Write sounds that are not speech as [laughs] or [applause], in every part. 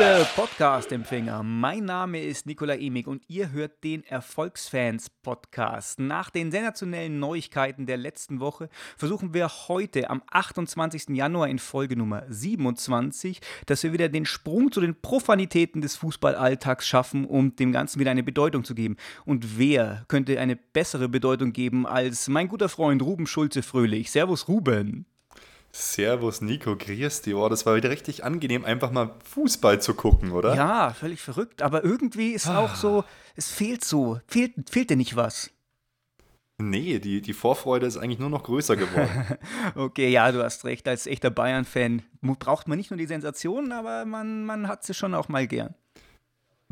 Liebe Podcast-Empfänger, mein Name ist Nikola Emig und ihr hört den Erfolgsfans-Podcast. Nach den sensationellen Neuigkeiten der letzten Woche versuchen wir heute am 28. Januar in Folge Nummer 27, dass wir wieder den Sprung zu den Profanitäten des Fußballalltags schaffen, um dem Ganzen wieder eine Bedeutung zu geben. Und wer könnte eine bessere Bedeutung geben als mein guter Freund Ruben Schulze-Fröhlich? Servus, Ruben. Servus Nico, grüß dich. Oh, das war wieder richtig angenehm, einfach mal Fußball zu gucken, oder? Ja, völlig verrückt. Aber irgendwie ist auch so, es fehlt so. Fehlt, fehlt dir nicht was? Nee, die, die Vorfreude ist eigentlich nur noch größer geworden. [laughs] okay, ja, du hast recht. Als echter Bayern-Fan braucht man nicht nur die Sensationen, aber man, man hat sie schon auch mal gern.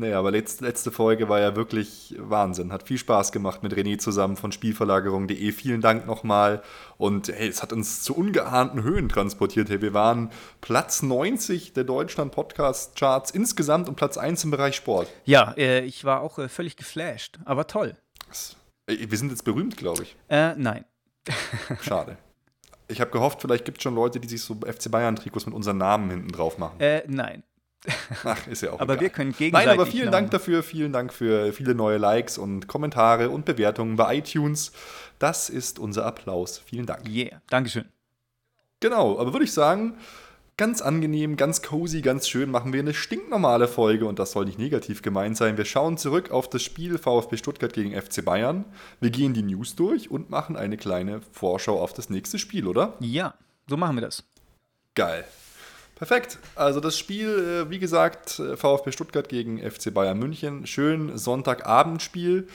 Naja, aber letzte, letzte Folge war ja wirklich Wahnsinn. Hat viel Spaß gemacht mit René zusammen von Spielverlagerung.de. Vielen Dank nochmal. Und hey, es hat uns zu ungeahnten Höhen transportiert. Hey, wir waren Platz 90 der Deutschland-Podcast-Charts insgesamt und Platz 1 im Bereich Sport. Ja, äh, ich war auch äh, völlig geflasht, aber toll. Äh, wir sind jetzt berühmt, glaube ich. Äh, nein. [laughs] Schade. Ich habe gehofft, vielleicht gibt es schon Leute, die sich so FC Bayern-Trikots mit unseren Namen hinten drauf machen. Äh, nein. Ach, ist ja auch Aber egal. wir können gegenseitig. Nein, aber vielen Dank dafür, vielen Dank für viele neue Likes und Kommentare und Bewertungen bei iTunes. Das ist unser Applaus. Vielen Dank. Yeah, Dankeschön. Genau, aber würde ich sagen, ganz angenehm, ganz cozy, ganz schön machen wir eine stinknormale Folge und das soll nicht negativ gemeint sein. Wir schauen zurück auf das Spiel VfB Stuttgart gegen FC Bayern. Wir gehen die News durch und machen eine kleine Vorschau auf das nächste Spiel, oder? Ja, so machen wir das. Geil. Perfekt. Also das Spiel, wie gesagt, VfB Stuttgart gegen FC Bayern München. Schön Sonntagabendspiel.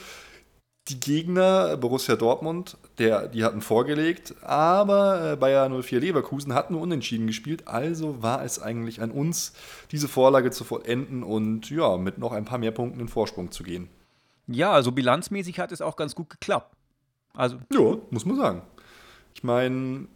Die Gegner, Borussia Dortmund, der, die hatten vorgelegt, aber Bayern 04 Leverkusen hat nur unentschieden gespielt. Also war es eigentlich an uns, diese Vorlage zu vollenden und ja, mit noch ein paar mehr Punkten in Vorsprung zu gehen. Ja, also bilanzmäßig hat es auch ganz gut geklappt. Also. Ja, muss man sagen. Ich meine,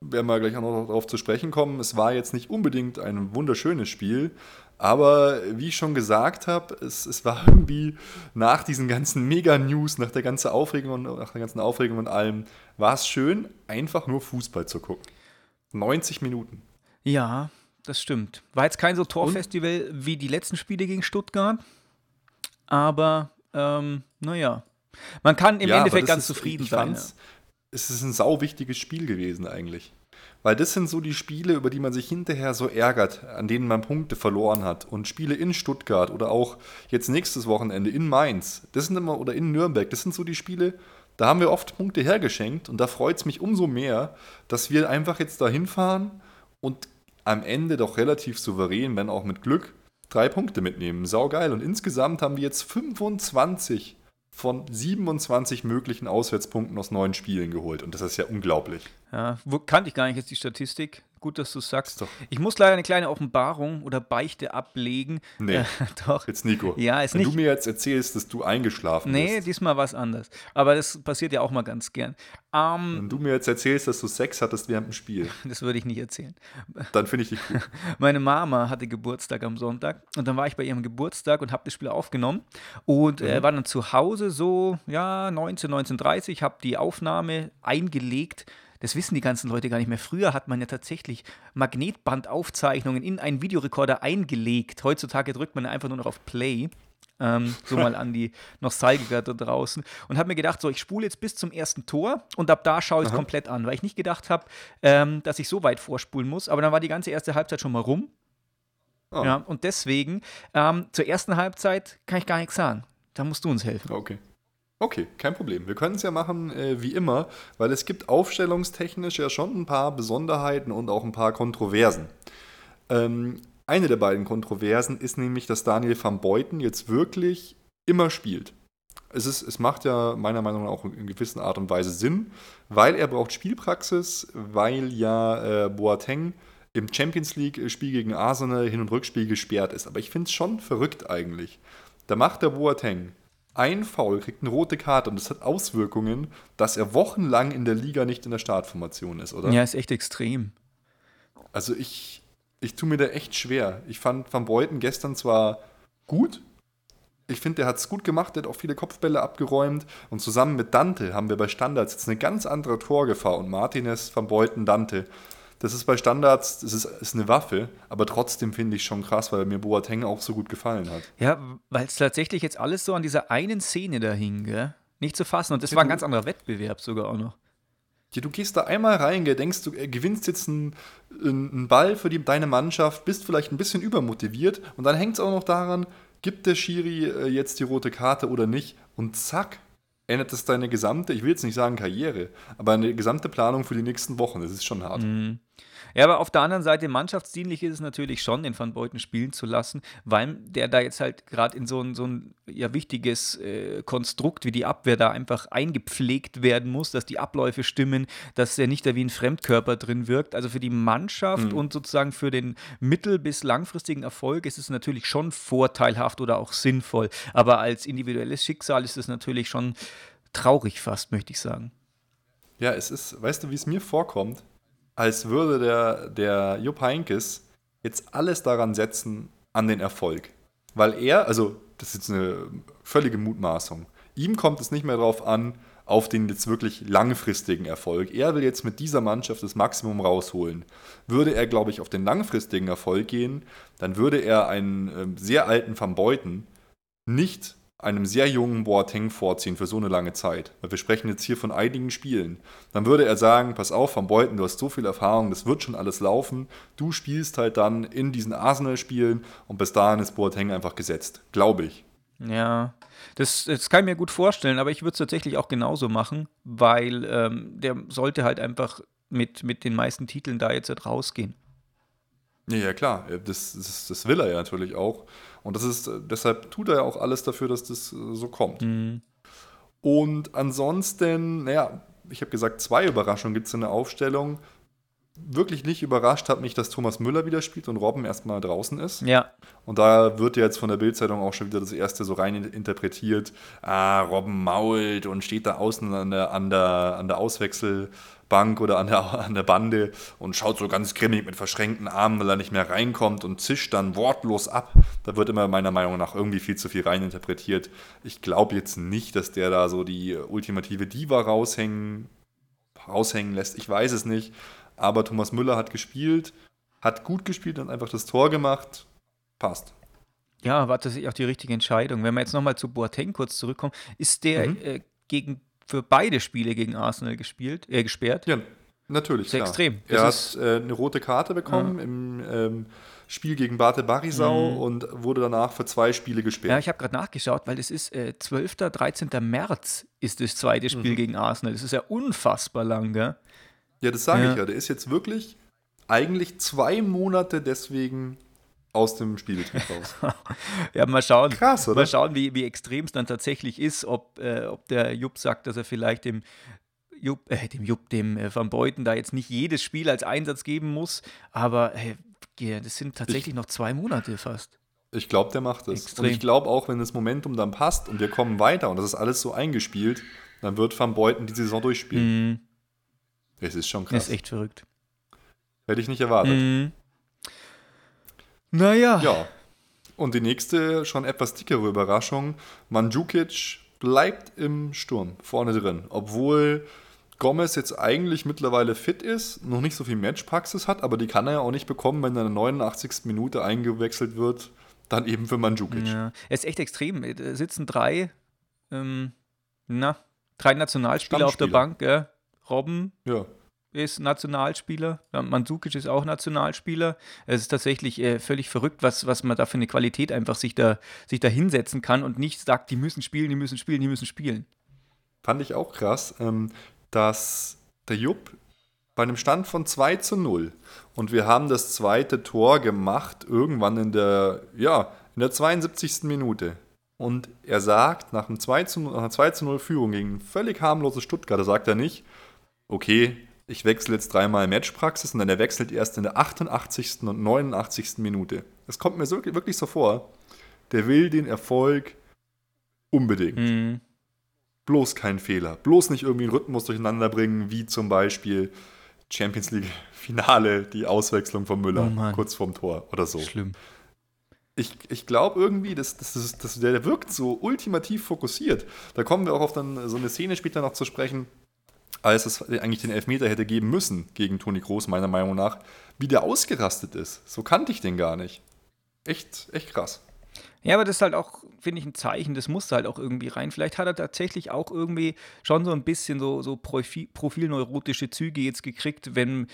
werden wir gleich auch noch darauf zu sprechen kommen. Es war jetzt nicht unbedingt ein wunderschönes Spiel, aber wie ich schon gesagt habe, es, es war irgendwie nach diesen ganzen Mega-News, nach der ganzen Aufregung und nach der ganzen Aufregung und allem, war es schön, einfach nur Fußball zu gucken. 90 Minuten. Ja, das stimmt. War jetzt kein so Torfestival wie die letzten Spiele gegen Stuttgart, aber ähm, naja. Man kann im ja, Endeffekt ganz ist, zufrieden sein. Ja es ist ein sau wichtiges Spiel gewesen eigentlich. Weil das sind so die Spiele, über die man sich hinterher so ärgert, an denen man Punkte verloren hat. Und Spiele in Stuttgart oder auch jetzt nächstes Wochenende in Mainz, das sind immer, oder in Nürnberg, das sind so die Spiele, da haben wir oft Punkte hergeschenkt und da freut es mich umso mehr, dass wir einfach jetzt da hinfahren und am Ende doch relativ souverän, wenn auch mit Glück, drei Punkte mitnehmen. Sau geil. Und insgesamt haben wir jetzt 25 von 27 möglichen Auswärtspunkten aus neun Spielen geholt. Und das ist ja unglaublich. Ja, kannte ich gar nicht jetzt die Statistik. Gut, dass du es sagst. Doch. Ich muss leider eine kleine Offenbarung oder Beichte ablegen. Nee, äh, [laughs] doch. Jetzt Nico. Ja, ist Wenn nicht. du mir jetzt erzählst, dass du eingeschlafen nee, bist. Nee, diesmal was anders. Aber das passiert ja auch mal ganz gern. Ähm, Wenn du mir jetzt erzählst, dass du Sex hattest während dem Spiel. [laughs] Das würde ich nicht erzählen. Dann finde ich dich cool. [laughs] Meine Mama hatte Geburtstag am Sonntag und dann war ich bei ihrem Geburtstag und habe das Spiel aufgenommen und äh, mhm. äh, war dann zu Hause so, ja, 19, 19.30 habe die Aufnahme eingelegt das wissen die ganzen Leute gar nicht mehr. Früher hat man ja tatsächlich Magnetbandaufzeichnungen in einen Videorekorder eingelegt. Heutzutage drückt man einfach nur noch auf Play. Ähm, so mal an die [laughs] Nostalgiker da draußen. Und habe mir gedacht, so, ich spule jetzt bis zum ersten Tor und ab da schaue ich es komplett an, weil ich nicht gedacht habe, ähm, dass ich so weit vorspulen muss. Aber dann war die ganze erste Halbzeit schon mal rum. Oh. Ja, und deswegen, ähm, zur ersten Halbzeit kann ich gar nichts sagen. Da musst du uns helfen. Okay. Okay, kein Problem. Wir können es ja machen äh, wie immer, weil es gibt aufstellungstechnisch ja schon ein paar Besonderheiten und auch ein paar Kontroversen. Ähm, eine der beiden Kontroversen ist nämlich, dass Daniel van Beuten jetzt wirklich immer spielt. Es, ist, es macht ja meiner Meinung nach auch in gewisser Art und Weise Sinn, weil er braucht Spielpraxis, weil ja äh, Boateng im Champions League-Spiel gegen Arsenal Hin- und Rückspiel gesperrt ist. Aber ich finde es schon verrückt eigentlich. Da macht der Boateng ein Foul, kriegt eine rote Karte und das hat Auswirkungen, dass er wochenlang in der Liga nicht in der Startformation ist, oder? Ja, ist echt extrem. Also ich, ich tue mir da echt schwer. Ich fand Van Beuten gestern zwar gut, Ich finde, der hat es gut gemacht, der hat auch viele Kopfbälle abgeräumt. Und zusammen mit Dante haben wir bei Standards jetzt eine ganz andere Torgefahr. Und Martinez, Van Beuten, Dante. Das ist bei Standards, das ist, ist eine Waffe, aber trotzdem finde ich schon krass, weil mir Boateng auch so gut gefallen hat. Ja, weil es tatsächlich jetzt alles so an dieser einen Szene da hing, gell? Nicht zu fassen. Und das ja, war ein ganz anderer Wettbewerb sogar auch noch. Ja, du gehst da einmal rein, denkst, du gewinnst jetzt einen, einen Ball für die, deine Mannschaft, bist vielleicht ein bisschen übermotiviert und dann hängt es auch noch daran, gibt der Schiri äh, jetzt die rote Karte oder nicht und zack, ändert das deine gesamte, ich will jetzt nicht sagen Karriere, aber eine gesamte Planung für die nächsten Wochen. Das ist schon hart. Mhm. Ja, aber auf der anderen Seite, mannschaftsdienlich ist es natürlich schon, den Van Beuten spielen zu lassen, weil der da jetzt halt gerade in so ein, so ein ja, wichtiges äh, Konstrukt wie die Abwehr da einfach eingepflegt werden muss, dass die Abläufe stimmen, dass er nicht da wie ein Fremdkörper drin wirkt. Also für die Mannschaft mhm. und sozusagen für den mittel- bis langfristigen Erfolg ist es natürlich schon vorteilhaft oder auch sinnvoll. Aber als individuelles Schicksal ist es natürlich schon traurig fast, möchte ich sagen. Ja, es ist, weißt du, wie es mir vorkommt? Als würde der, der Jupp Heinkes jetzt alles daran setzen an den Erfolg. Weil er, also das ist jetzt eine völlige Mutmaßung, ihm kommt es nicht mehr darauf an, auf den jetzt wirklich langfristigen Erfolg. Er will jetzt mit dieser Mannschaft das Maximum rausholen. Würde er, glaube ich, auf den langfristigen Erfolg gehen, dann würde er einen äh, sehr alten Van Beuten nicht einem sehr jungen Boateng vorziehen für so eine lange Zeit. Weil wir sprechen jetzt hier von einigen Spielen. Dann würde er sagen, pass auf, Van Beuten, du hast so viel Erfahrung, das wird schon alles laufen. Du spielst halt dann in diesen Arsenal-Spielen und bis dahin ist Boateng einfach gesetzt. Glaube ich. Ja, das, das kann ich mir gut vorstellen, aber ich würde es tatsächlich auch genauso machen, weil ähm, der sollte halt einfach mit, mit den meisten Titeln da jetzt halt rausgehen. Ja, ja klar, das, das, das will er ja natürlich auch. Und das ist, deshalb tut er ja auch alles dafür, dass das äh, so kommt. Mhm. Und ansonsten, naja, ich habe gesagt, zwei Überraschungen gibt es in der Aufstellung. Wirklich nicht überrascht hat mich, dass Thomas Müller wieder spielt und Robben erstmal draußen ist. Ja. Und da wird ja jetzt von der Bildzeitung auch schon wieder das erste so rein interpretiert. Ah, Robben mault und steht da außen an der, an der, an der Auswechsel. Bank oder an der, an der Bande und schaut so ganz grimmig mit verschränkten Armen, weil er nicht mehr reinkommt und zischt dann wortlos ab. Da wird immer meiner Meinung nach irgendwie viel zu viel reininterpretiert. Ich glaube jetzt nicht, dass der da so die ultimative Diva raushängen, raushängen lässt. Ich weiß es nicht. Aber Thomas Müller hat gespielt, hat gut gespielt und einfach das Tor gemacht. Passt. Ja, war tatsächlich auch die richtige Entscheidung. Wenn wir jetzt nochmal zu Boateng kurz zurückkommen, ist der mhm. äh, gegen für beide Spiele gegen Arsenal gespielt, äh, gesperrt. Ja, natürlich. Sehr extrem. Das er hat äh, eine rote Karte bekommen ja. im ähm, Spiel gegen Bate Barisau mhm. und wurde danach für zwei Spiele gesperrt. Ja, ich habe gerade nachgeschaut, weil es ist äh, 12. 13. März ist das zweite Spiel mhm. gegen Arsenal. Das ist ja unfassbar lang, gell? Ja, das sage ja. ich ja. Der ist jetzt wirklich eigentlich zwei Monate deswegen aus dem Spielbetrieb [laughs] raus. ja, mal schauen. Krass, oder? Mal schauen, wie, wie extrem es dann tatsächlich ist, ob, äh, ob der Jupp sagt, dass er vielleicht dem Jupp, äh, dem Jupp, dem äh, Van Beuten da jetzt nicht jedes Spiel als Einsatz geben muss, aber äh, das sind tatsächlich ich, noch zwei Monate fast. Ich glaube, der macht es. Und ich glaube auch, wenn das Momentum dann passt und wir kommen weiter und das ist alles so eingespielt, dann wird Van Beuten die Saison durchspielen. Mm. Es ist schon krass. Das ist echt verrückt. Hätte ich nicht erwartet. Mm. Naja. Ja. Und die nächste, schon etwas dickere Überraschung: Mandzukic bleibt im Sturm, vorne drin. Obwohl Gomez jetzt eigentlich mittlerweile fit ist, noch nicht so viel Matchpraxis hat, aber die kann er ja auch nicht bekommen, wenn er in der 89. Minute eingewechselt wird, dann eben für Mandzukic. Ja, er ist echt extrem. Da sitzen drei, ähm, na, drei Nationalspieler auf der Bank, gell? Robben, ja ist Nationalspieler, Mandzukic ist auch Nationalspieler. Es ist tatsächlich äh, völlig verrückt, was, was man da für eine Qualität einfach sich da, sich da hinsetzen kann und nicht sagt, die müssen spielen, die müssen spielen, die müssen spielen. Fand ich auch krass, ähm, dass der Jupp bei einem Stand von 2 zu 0 und wir haben das zweite Tor gemacht, irgendwann in der, ja, in der 72. Minute. Und er sagt, nach, einem 2 zu, nach einer 2 zu 0 Führung gegen völlig harmlose Stuttgarter, sagt er nicht, okay, ich wechsle jetzt dreimal Matchpraxis und dann er wechselt erst in der 88. und 89. Minute. Es kommt mir so, wirklich so vor, der will den Erfolg unbedingt. Mhm. Bloß kein Fehler. Bloß nicht irgendwie einen Rhythmus durcheinander bringen, wie zum Beispiel Champions League Finale, die Auswechslung von Müller oh kurz vorm Tor oder so. Schlimm. ich, ich glaube irgendwie, dass, dass, dass, dass der wirkt so ultimativ fokussiert. Da kommen wir auch auf dann so eine Szene später noch zu sprechen, als es eigentlich den Elfmeter hätte geben müssen gegen Toni Groß, meiner Meinung nach, wie der ausgerastet ist. So kannte ich den gar nicht. Echt, echt krass. Ja, aber das ist halt auch, finde ich, ein Zeichen, das muss halt auch irgendwie rein. Vielleicht hat er tatsächlich auch irgendwie schon so ein bisschen so, so profilneurotische Züge jetzt gekriegt, wenn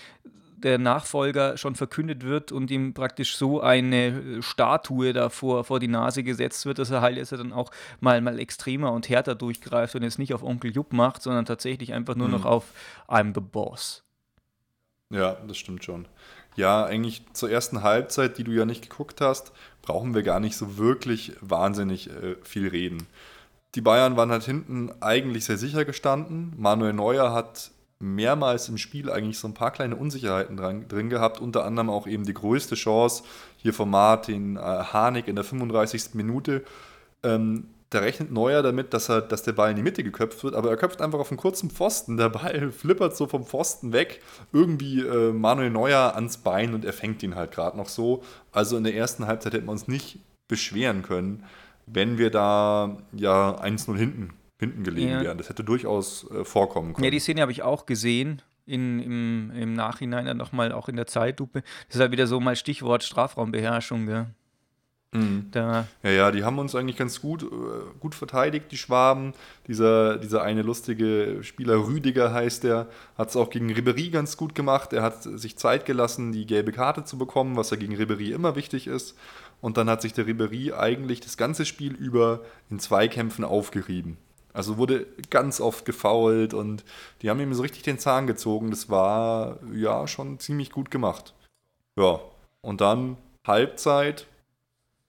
der Nachfolger schon verkündet wird und ihm praktisch so eine äh, Statue da vor, vor die Nase gesetzt wird, dass er halt jetzt dann auch mal, mal extremer und härter durchgreift und jetzt nicht auf Onkel Jupp macht, sondern tatsächlich einfach nur mhm. noch auf I'm the Boss. Ja, das stimmt schon. Ja, eigentlich zur ersten Halbzeit, die du ja nicht geguckt hast, brauchen wir gar nicht so wirklich wahnsinnig äh, viel reden. Die Bayern waren halt hinten eigentlich sehr sicher gestanden. Manuel Neuer hat mehrmals im Spiel eigentlich so ein paar kleine Unsicherheiten dran, drin gehabt, unter anderem auch eben die größte Chance hier von Martin äh, Harnik in der 35. Minute. Ähm, da rechnet Neuer damit, dass, er, dass der Ball in die Mitte geköpft wird, aber er köpft einfach auf einen kurzen Pfosten. Der Ball [laughs] flippert so vom Pfosten weg, irgendwie äh, Manuel Neuer ans Bein und er fängt ihn halt gerade noch so. Also in der ersten Halbzeit hätten wir uns nicht beschweren können, wenn wir da ja 1-0 hinten hinten gelegen ja. wären. Das hätte durchaus äh, vorkommen können. Ja, die Szene habe ich auch gesehen. In, im, Im Nachhinein dann nochmal auch in der Zeitlupe. Das ist halt wieder so mal Stichwort Strafraumbeherrschung, gell? Mhm. Da. Ja, ja, die haben uns eigentlich ganz gut, äh, gut verteidigt, die Schwaben. Dieser, dieser eine lustige Spieler, Rüdiger heißt der, hat es auch gegen Ribery ganz gut gemacht. Er hat sich Zeit gelassen, die gelbe Karte zu bekommen, was ja gegen Ribery immer wichtig ist. Und dann hat sich der Ribery eigentlich das ganze Spiel über in Zweikämpfen aufgerieben. Also wurde ganz oft gefault und die haben ihm so richtig den Zahn gezogen. Das war ja schon ziemlich gut gemacht. Ja, und dann Halbzeit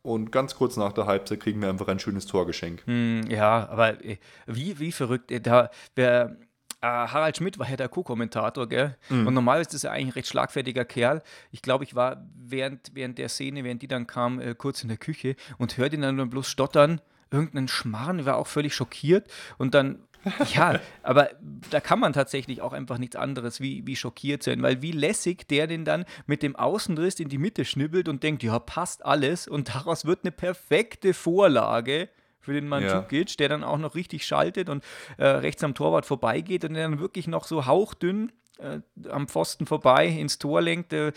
und ganz kurz nach der Halbzeit kriegen wir einfach ein schönes Torgeschenk. Hm, ja, aber äh, wie, wie verrückt. Äh, da, wer, äh, Harald Schmidt war ja der Co-Kommentator, gell? Mhm. Und normal ist das ja eigentlich ein recht schlagfertiger Kerl. Ich glaube, ich war während, während der Szene, während die dann kam, äh, kurz in der Küche und hörte ihn dann nur bloß stottern irgendeinen Schmarrn, war auch völlig schockiert und dann [laughs] ja, aber da kann man tatsächlich auch einfach nichts anderes wie, wie schockiert sein, weil wie lässig der den dann mit dem Außenriss in die Mitte schnibbelt und denkt, ja, passt alles und daraus wird eine perfekte Vorlage für den Mandzukic, ja. der dann auch noch richtig schaltet und äh, rechts am Torwart vorbeigeht und dann wirklich noch so hauchdünn äh, am Pfosten vorbei ins Tor lenkt. Äh,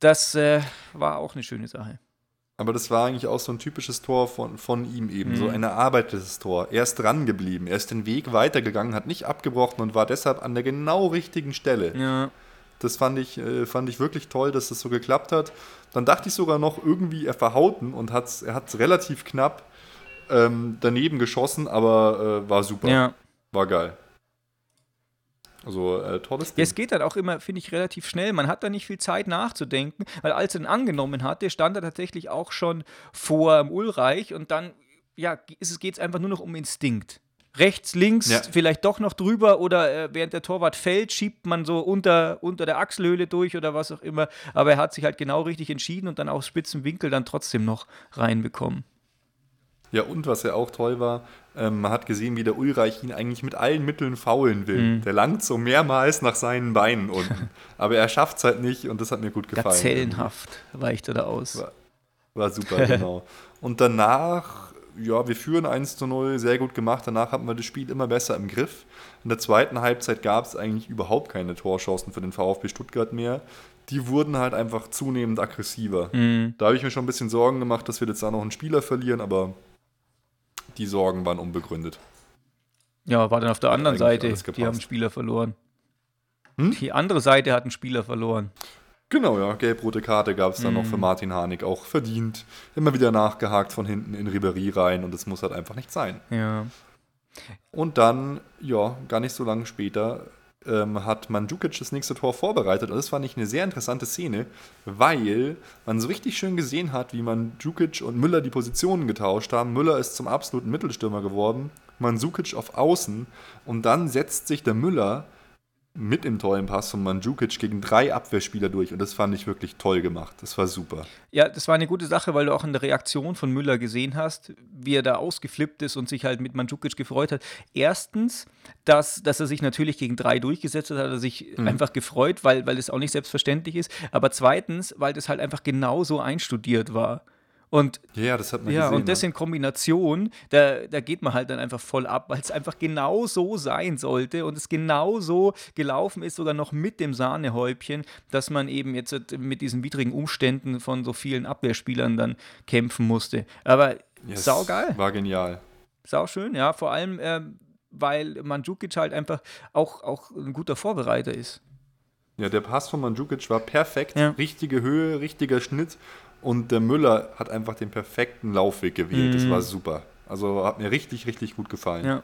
das äh, war auch eine schöne Sache. Aber das war eigentlich auch so ein typisches Tor von, von ihm eben, mhm. so ein erarbeitetes Tor. Er ist dran geblieben, er ist den Weg weitergegangen, hat nicht abgebrochen und war deshalb an der genau richtigen Stelle. Ja. Das fand ich, äh, fand ich wirklich toll, dass das so geklappt hat. Dann dachte ich sogar noch irgendwie, er verhauten und hat's, er hat es relativ knapp ähm, daneben geschossen, aber äh, war super. Ja. War geil. Also äh, tolles Ding. Ja, es geht dann auch immer, finde ich, relativ schnell. Man hat da nicht viel Zeit nachzudenken, weil als er ihn angenommen hatte, stand er tatsächlich auch schon vor dem Ulreich und dann ja, geht es einfach nur noch um Instinkt. Rechts, links, ja. vielleicht doch noch drüber oder äh, während der Torwart fällt, schiebt man so unter, unter der Achselhöhle durch oder was auch immer. Aber er hat sich halt genau richtig entschieden und dann aus spitzen Winkel dann trotzdem noch reinbekommen. Ja, und was ja auch toll war, ähm, man hat gesehen, wie der Ulreich ihn eigentlich mit allen Mitteln faulen will. Mhm. Der langt so mehrmals nach seinen Beinen unten. [laughs] Aber er schafft es halt nicht und das hat mir gut gefallen. Gazellenhaft weicht er da aus. War, war super, genau. [laughs] Und danach, ja, wir führen 1 zu 0, sehr gut gemacht. Danach hatten wir das Spiel immer besser im Griff. In der zweiten Halbzeit gab es eigentlich überhaupt keine Torchancen für den VfB Stuttgart mehr. Die wurden halt einfach zunehmend aggressiver. Mhm. Da habe ich mir schon ein bisschen Sorgen gemacht, dass wir jetzt da noch einen Spieler verlieren, aber die Sorgen waren unbegründet. Ja, war dann auf der anderen Seite, die haben Spieler verloren. Hm? Die andere Seite hat einen Spieler verloren. Genau, ja. Gelb-rote Karte gab es dann mm. noch für hm. Martin Harnik, auch verdient. Immer wieder nachgehakt von hinten in Ribery rein und das muss halt einfach nicht sein. Ja. Und dann, ja, gar nicht so lange später ähm, hat Mandzukic das nächste Tor vorbereitet. Und das fand ich eine sehr interessante Szene, weil man so richtig schön gesehen hat, wie Mandzukic und Müller die Positionen getauscht haben. Müller ist zum absoluten Mittelstürmer geworden, Mandzukic auf Außen. Und dann setzt sich der Müller mit im tollen Pass von Mandzukic gegen drei Abwehrspieler durch und das fand ich wirklich toll gemacht. Das war super. Ja, das war eine gute Sache, weil du auch in der Reaktion von Müller gesehen hast, wie er da ausgeflippt ist und sich halt mit Mandzukic gefreut hat. Erstens, dass, dass er sich natürlich gegen drei durchgesetzt hat, hat er sich mhm. einfach gefreut, weil, weil es auch nicht selbstverständlich ist. Aber zweitens, weil das halt einfach genauso einstudiert war. Und Ja, das hat man ja, gesehen. und das in Kombination, da, da geht man halt dann einfach voll ab, weil es einfach genau so sein sollte und es genau so gelaufen ist, sogar noch mit dem Sahnehäubchen, dass man eben jetzt mit diesen widrigen Umständen von so vielen Abwehrspielern dann kämpfen musste. Aber Yes, saugeil, War genial. sauschön, ja, vor allem, ähm, weil Mandzukic halt einfach auch, auch ein guter Vorbereiter ist. Ja, der Pass von Mandzukic war perfekt. Ja. Richtige Höhe, richtiger Schnitt. Und der Müller hat einfach den perfekten Laufweg gewählt. Das war super. Also hat mir richtig, richtig gut gefallen. Mhm. Ja.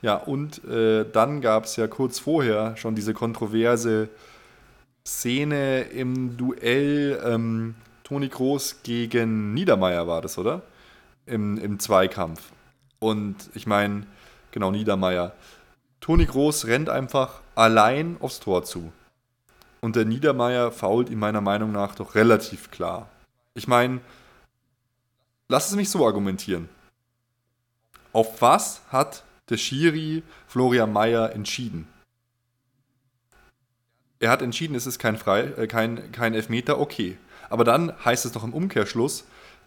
Ja, und äh, dann gab es ja kurz vorher schon diese kontroverse Szene im Duell ähm, Toni Groß gegen Niedermeyer war das, oder? Im, im Zweikampf. Und ich meine, genau, Niedermeyer. Toni Groß rennt einfach allein aufs Tor zu. Und der Niedermeyer fault ihm meiner Meinung nach doch relativ klar. Ich meine, lass es mich so argumentieren. Auf was hat der Schiri Florian Mayer entschieden? Er hat entschieden, es ist kein, Frei, äh, kein, kein Elfmeter, okay. Aber dann heißt es doch im Umkehrschluss,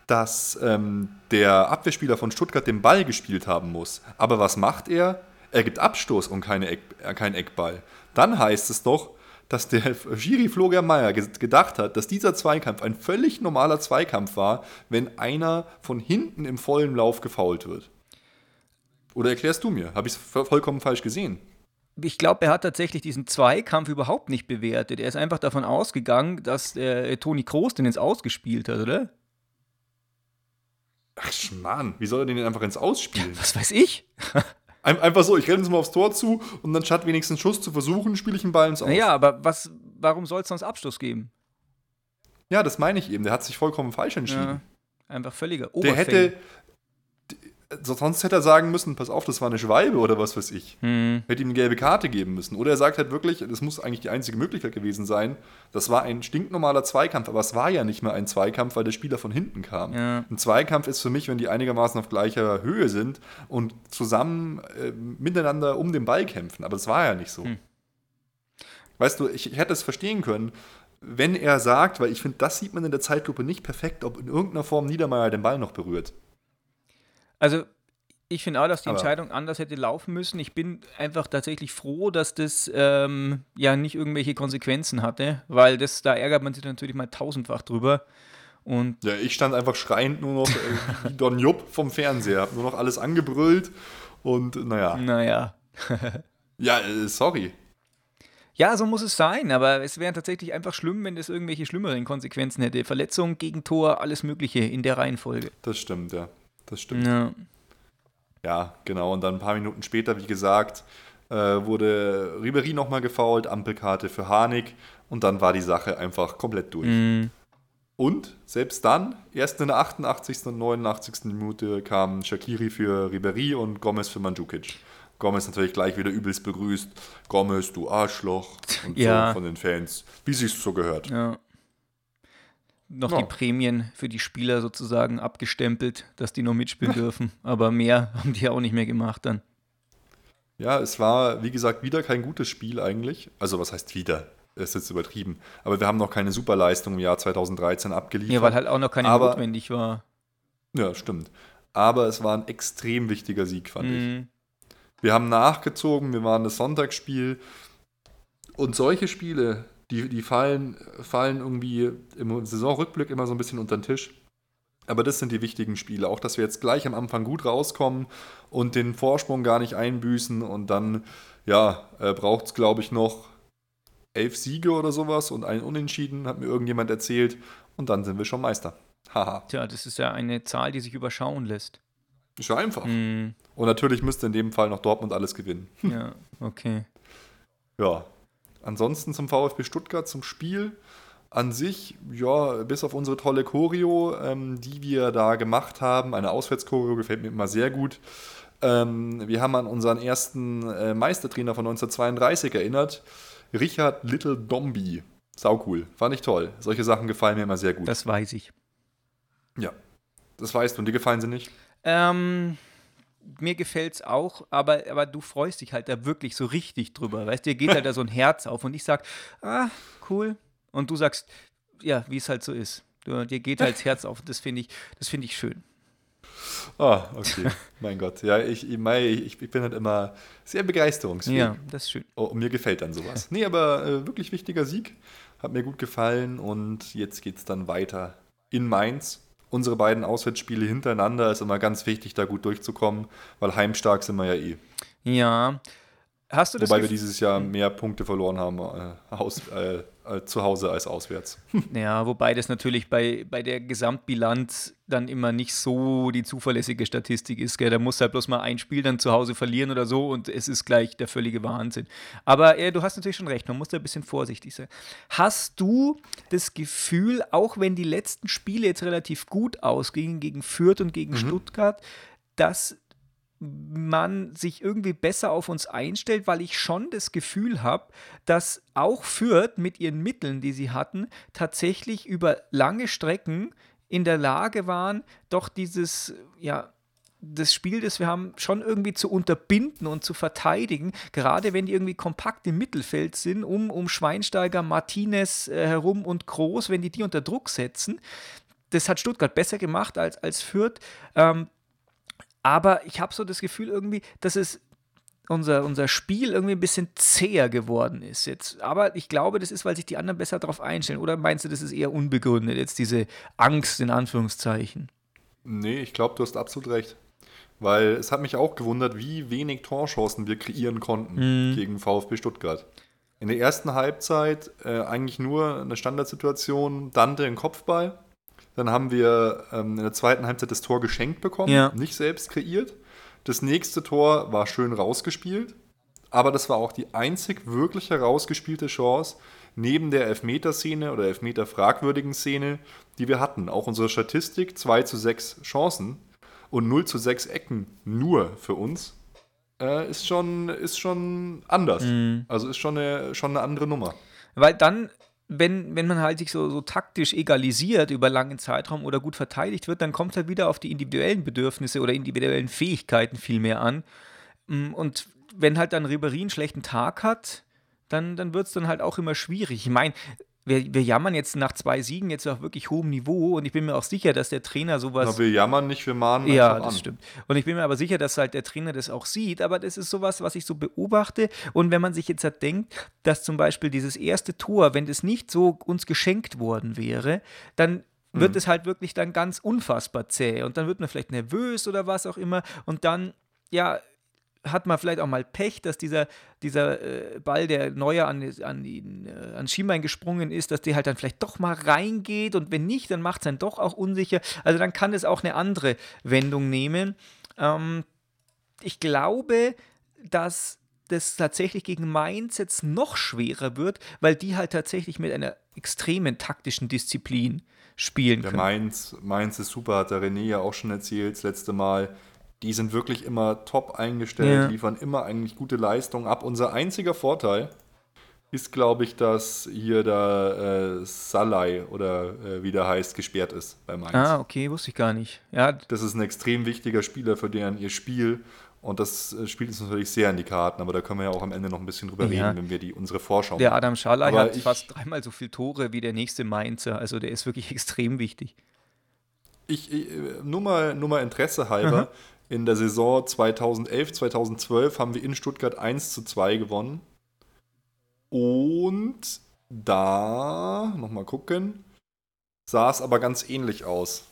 dass ähm, der Abwehrspieler von Stuttgart den Ball gespielt haben muss. Aber was macht er? Er gibt Abstoß und keine Eck, äh, keinen Eckball. Dann heißt es doch, dass der [laughs] Schiri Florian Mayer ge- gedacht hat, dass dieser Zweikampf ein völlig normaler Zweikampf war, wenn einer von hinten im vollen Lauf gefault wird. Oder erklärst du mir? Habe ich es vollkommen falsch gesehen? Ich glaube, er hat tatsächlich diesen Zweikampf überhaupt nicht bewertet. Er ist einfach davon ausgegangen, dass äh, Toni Kroos den ins Ausgespielt hat, oder? Ach Schmarrn, wie soll er den denn einfach ins Ausspielen? Was weiß ich? [laughs] Ein, einfach so, ich renne jetzt mal aufs Tor zu und dann statt wenigstens Schuss zu versuchen, spiele ich einen Ball ins Aus. Naja, aber was, warum soll es sonst Abschluss geben? Ja, das meine ich eben. Der hat sich vollkommen falsch entschieden. Ja, einfach völliger Der Oberfell. hätte. So- Sonst hätte er sagen müssen, pass auf, das war eine Schwalbe oder was weiß ich. Hm. Hätte ihm eine gelbe Karte geben müssen. Oder er sagt halt wirklich, das muss eigentlich die einzige Möglichkeit gewesen sein. Das war ein stinknormaler Zweikampf, aber es war ja nicht mehr ein Zweikampf, weil der Spieler von hinten kam. Ja. Ein Zweikampf ist für mich, wenn die einigermaßen auf gleicher Höhe sind und zusammen äh, miteinander um den Ball kämpfen. Aber das war ja nicht so. Hm. Weißt du, ich, ich hätte es verstehen können, wenn er sagt, weil ich finde, das sieht man in der Zeitlupe nicht perfekt, ob in irgendeiner Form Niedermeyer den Ball noch berührt. Also, ich finde auch, dass die Aber- Entscheidung anders hätte laufen müssen. Ich bin einfach tatsächlich froh, dass das ähm, ja nicht irgendwelche Konsequenzen hatte, weil das, da ärgert man sich natürlich mal tausendfach drüber. Und Ja, ich stand einfach schreiend nur noch äh, wie Don Jupp vom Fernseher, hab nur noch alles angebrüllt und naja. naja. [laughs] Ja, äh, sorry. Ja, so muss es sein, aber es wäre tatsächlich einfach schlimm, wenn das irgendwelche schlimmeren Konsequenzen hätte. Verletzung, Gegentor, alles Mögliche in der Reihenfolge. Das stimmt, ja. Das stimmt. Ja. Ja, genau. Und dann ein paar Minuten später, wie gesagt, äh, wurde Ribery nochmal gefault, Ampelkarte für Harnik und dann war die Sache einfach komplett durch. Mhm. Und selbst dann, erst in der 88. und 89. Minute kamen Shakiri für Ribery und Gomez für Mandzukic. Gomez natürlich gleich wieder übelst begrüßt. Gomez, du Arschloch. Und Ja. so von den Fans. Wie sich's so gehört. Ja. Noch Ja. die Prämien für die Spieler sozusagen abgestempelt, dass die noch mitspielen [laughs] dürfen. Aber mehr haben die ja auch nicht mehr gemacht dann. Ja, es war, wie gesagt, wieder kein gutes Spiel eigentlich. Also, was heißt wieder? Das ist jetzt übertrieben. Aber wir haben noch keine Superleistung im Jahr 2013 abgeliefert. Ja, weil halt auch noch keine Aber- notwendig war. Ja, stimmt. Aber es war ein extrem wichtiger Sieg, fand ich. Mhm. Wir haben nachgezogen, wir waren das Sonntagsspiel. Und solche Spiele, die, die fallen, fallen irgendwie im Saisonrückblick immer so ein bisschen unter den Tisch. Aber das sind die wichtigen Spiele. Auch, dass wir jetzt gleich am Anfang gut rauskommen und den Vorsprung gar nicht einbüßen. Und dann, ja, äh, braucht es, glaube ich, noch elf Siege oder sowas und einen Unentschieden, hat mir irgendjemand erzählt. Und dann sind wir schon Meister. Haha. Tja, das ist ja eine Zahl, die sich überschauen lässt. Ist ja einfach. Mhm. Und natürlich müsste in dem Fall noch Dortmund alles gewinnen. Ja, okay. Ja. Ansonsten zum VfB Stuttgart, zum Spiel an sich, ja, bis auf unsere tolle Choreo, ähm, die wir da gemacht haben, eine Auswärtschoreo gefällt mir immer sehr gut. Ähm, wir haben an unseren ersten äh, Meistertrainer von 1932 erinnert, Richard Little Dombi. Sau cool, fand ich toll. Solche Sachen gefallen mir immer sehr gut. Das weiß ich. ja, das weißt du und dir gefallen sie nicht? Ähm, mir gefällt's auch, aber, aber du freust dich halt da wirklich so richtig drüber. Weißt du, dir geht halt da so ein Herz auf und ich sag, ah, cool. Und du sagst, ja, wie es halt so ist. Du, dir geht halt das Herz auf. Das finde ich, das ich schön. Ah, okay. [laughs] mein Gott. Ja, ich, ich, ich bin halt immer sehr begeisterungsfähig. Ja, das ist schön. Oh, und mir gefällt dann sowas. Nee, aber äh, wirklich wichtiger Sieg. Hat mir gut gefallen und jetzt geht es dann weiter in Mainz. Unsere beiden Auswärtsspiele hintereinander ist immer ganz wichtig, da gut durchzukommen, weil heimstark sind wir ja eh. Ja, Hast du das Wobei wir dieses Jahr mehr Punkte verloren haben äh, aus, äh, zu Hause als auswärts. [laughs] Ja, wobei das natürlich bei, bei der Gesamtbilanz dann immer nicht so die zuverlässige Statistik ist. Gell? Da muss halt bloß mal ein Spiel dann zu Hause verlieren oder so und es ist gleich der völlige Wahnsinn. Aber äh, du hast natürlich schon recht, man muss da ein bisschen vorsichtig sein. Hast du das Gefühl, auch wenn die letzten Spiele jetzt relativ gut ausgingen gegen Fürth und gegen mhm. Stuttgart, dass man sich irgendwie besser auf uns einstellt, weil ich schon das Gefühl habe, dass auch Fürth mit ihren Mitteln, die sie hatten, tatsächlich über lange Strecken in der Lage waren, doch dieses, ja, das Spiel, das wir haben, schon irgendwie zu unterbinden und zu verteidigen, gerade wenn die irgendwie kompakt im Mittelfeld sind, um, um Schweinsteiger, Martinez äh, herum und Groß, wenn die die unter Druck setzen. Das hat Stuttgart besser gemacht als, als Fürth. Ähm, aber ich habe so das Gefühl irgendwie, dass es unser, unser Spiel irgendwie ein bisschen zäher geworden ist jetzt. Aber ich glaube, das ist, weil sich die anderen besser darauf einstellen. Oder meinst du, das ist eher unbegründet, jetzt diese Angst in Anführungszeichen? Nee, ich glaube, du hast absolut recht. Weil es hat mich auch gewundert, wie wenig Torchancen wir kreieren konnten mhm. gegen VfB Stuttgart. In der ersten Halbzeit äh, eigentlich nur eine Standardsituation, Dante im Kopfball dann haben wir ähm, in der zweiten Halbzeit das Tor geschenkt bekommen, ja. nicht selbst kreiert. Das nächste Tor war schön rausgespielt, aber das war auch die einzig wirklich herausgespielte Chance neben der Elfmeterszene oder Elfmeter-fragwürdigen Szene, die wir hatten. Auch unsere Statistik 2 zu 6 Chancen und 0 zu 6 Ecken nur für uns äh, ist, schon, ist schon anders. Mhm. Also ist schon eine, schon eine andere Nummer. Weil dann wenn, wenn man halt sich so, so taktisch egalisiert über langen Zeitraum oder gut verteidigt wird, dann kommt es halt wieder auf die individuellen Bedürfnisse oder individuellen Fähigkeiten viel mehr an. Mm, und wenn halt dann Ribéry einen schlechten Tag hat, dann, dann wird es dann halt auch immer schwierig. Ich meine, wir, wir, jammern jetzt nach zwei Siegen jetzt auf wirklich hohem Niveau und ich bin mir auch sicher, dass der Trainer sowas. Na, wir jammern nicht, wir mahnen ja, das an. stimmt. Und ich bin mir aber sicher, dass halt der Trainer das auch sieht. Aber das ist sowas, was ich so beobachte. Und wenn man sich jetzt halt denkt, dass zum Beispiel dieses erste Tor, wenn das nicht so uns geschenkt worden wäre, dann wird mhm. es halt wirklich dann ganz unfassbar zäh und dann wird man vielleicht nervös oder was auch immer und dann ja, hat man vielleicht auch mal Pech, dass dieser, dieser äh, Ball, der neuer an, an, ihn, äh, an Schienbein gesprungen ist, dass der halt dann vielleicht doch mal reingeht und wenn nicht, dann macht es dann doch auch unsicher. Also dann kann es auch eine andere Wendung nehmen. Ähm, ich glaube, dass das tatsächlich gegen Mainz jetzt noch schwerer wird, weil die halt tatsächlich mit einer extremen taktischen Disziplin spielen können. Der Mainz, Mainz ist super, hat der René ja auch schon erzählt das letzte Mal die sind wirklich immer top eingestellt, ja. liefern immer eigentlich gute Leistungen ab. Unser einziger Vorteil ist, glaube ich, dass hier der äh, Salai oder äh, wie der heißt, gesperrt ist bei Mainz. Ah, okay, wusste ich gar nicht. Ja. Das ist ein extrem wichtiger Spieler für deren ihr Spiel. Und das äh, spielt uns natürlich sehr in die Karten, aber da können wir ja auch am Ende noch ein bisschen drüber ja. reden, wenn wir die unsere Vorschau Der Adam Schalay hat ich, fast dreimal so viele Tore wie der nächste Mainzer. Also der ist wirklich [laughs] extrem wichtig. Ich, ich nur, mal, nur mal Interesse halber. Mhm. In der Saison 2011, 2012 haben wir in Stuttgart 1 zu 2 gewonnen. Und da, nochmal gucken, sah es aber ganz ähnlich aus.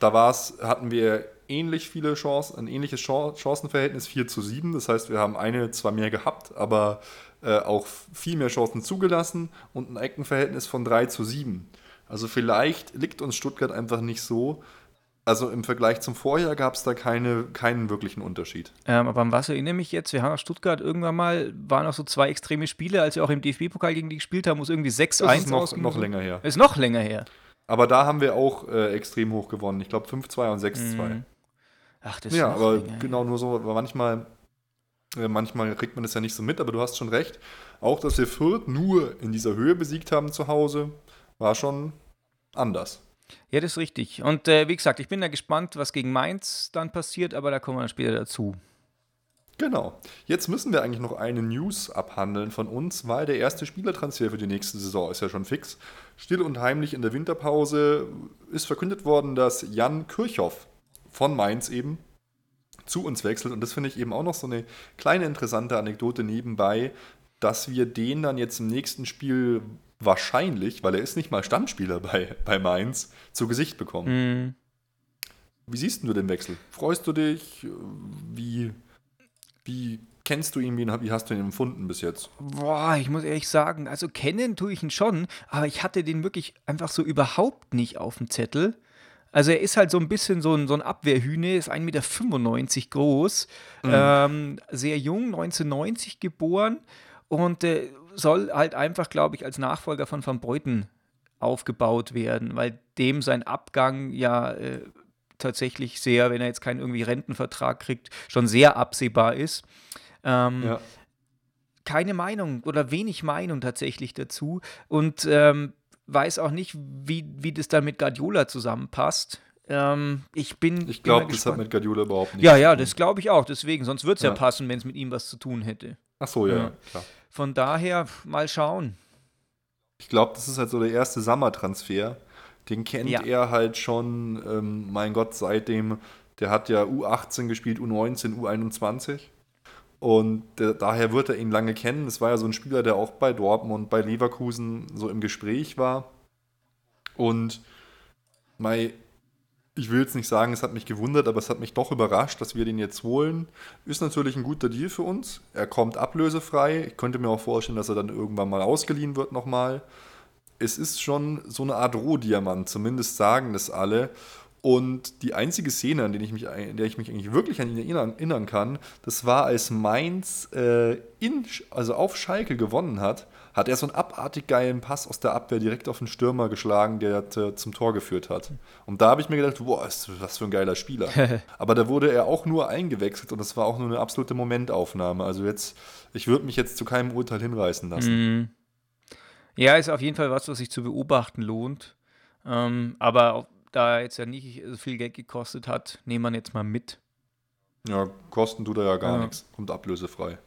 Da war's, hatten wir ähnlich viele Chancen, ein ähnliches Chancenverhältnis 4 zu 7. Das heißt, wir haben eine zwar mehr gehabt, aber äh, auch viel mehr Chancen zugelassen und ein Eckenverhältnis von 3 zu 7. Also vielleicht liegt uns Stuttgart einfach nicht so, also im Vergleich zum Vorjahr gab es da keine, keinen wirklichen Unterschied. Ähm, aber an was erinnere mich jetzt? Wir haben nach Stuttgart irgendwann mal, waren auch so zwei extreme Spiele, als wir auch im DFB-Pokal gegen die gespielt haben, wo es irgendwie 6-1 ist noch, noch länger her. Ist noch länger her. Aber da haben wir auch äh, extrem hoch gewonnen. Ich glaube 5-2 und 6-2. Mhm. Ach, das ist Ja, aber länger, genau nur so, manchmal, äh, manchmal kriegt man das ja nicht so mit, aber du hast schon recht. Auch, dass wir Fürth nur in dieser Höhe besiegt haben zu Hause, war schon anders. Ja, das ist richtig. Und äh, wie gesagt, ich bin da gespannt, was gegen Mainz dann passiert, aber da kommen wir dann später dazu. Genau. Jetzt müssen wir eigentlich noch eine News abhandeln von uns, weil der erste Spielertransfer für die nächste Saison ist ja schon fix. Still und heimlich in der Winterpause ist verkündet worden, dass Jan Kirchhoff von Mainz eben zu uns wechselt. Und das finde ich eben auch noch so eine kleine interessante Anekdote nebenbei, dass wir den dann jetzt im nächsten Spiel wahrscheinlich, weil er ist nicht mal Stammspieler bei, bei Mainz, zu Gesicht bekommen. Mm. Wie siehst du den Wechsel? Freust du dich? Wie, wie kennst du ihn? Wie, wie hast du ihn empfunden bis jetzt? Boah, ich muss ehrlich sagen, also kennen tue ich ihn schon, aber ich hatte den wirklich einfach so überhaupt nicht auf dem Zettel. Also er ist halt so ein bisschen so ein, so ein Abwehrhühne, ist 1,95 Meter groß, mhm. ähm, sehr jung, 1990 geboren und äh, soll halt einfach, glaube ich, als Nachfolger von Van Beuten aufgebaut werden, weil dem sein Abgang ja äh, tatsächlich sehr, wenn er jetzt keinen irgendwie Rentenvertrag kriegt, schon sehr absehbar ist. Ähm, ja. Keine Meinung oder wenig Meinung tatsächlich dazu. Und ähm, weiß auch nicht, wie, wie das dann mit Guardiola zusammenpasst. Ähm, ich bin. Ich glaube, das hat mit Guardiola überhaupt nichts Ja, ja, das glaube ich auch. Deswegen, sonst würde es ja. ja. passen, wenn es mit ihm was zu tun hätte. Ach so, ja, ja. klar. Von daher, mal schauen. Ich glaube, das ist halt so der erste Sommertransfer. Den kennt ja. er halt schon, ähm, mein Gott, seitdem. Der hat ja U18 gespielt, U19, U21. Und der, daher wird er ihn lange kennen. Es war ja so ein Spieler, der auch bei Dortmund, bei Leverkusen so im Gespräch war. Und Mai, ich will jetzt nicht sagen, es hat mich gewundert, aber es hat mich doch überrascht, dass wir den jetzt holen. Ist natürlich ein guter Deal für uns. Er kommt ablösefrei. Ich könnte mir auch vorstellen, dass er dann irgendwann mal ausgeliehen wird nochmal. Es ist schon so eine Art Rohdiamant, zumindest sagen das alle. Und die einzige Szene, an, ich mich, in der ich mich eigentlich wirklich an ihn erinnern kann, das war, als Mainz äh, in, also auf Schalke gewonnen hat, hat er so einen abartig geilen Pass aus der Abwehr direkt auf den Stürmer geschlagen, der zum Tor geführt hat. Und da habe ich mir gedacht, boah, was für ein geiler Spieler. [laughs] Aber da wurde er auch nur eingewechselt und das war auch nur eine absolute Momentaufnahme. Also jetzt, ich würde mich jetzt zu keinem Urteil hinreißen lassen. Mhm. Ja, ist auf jeden Fall was, was sich zu beobachten lohnt. Ähm, aber da er jetzt ja nicht so viel Geld gekostet hat, nehmen wir jetzt mal mit. Ja, kosten tut er ja gar ja. nichts. Kommt ablösefrei.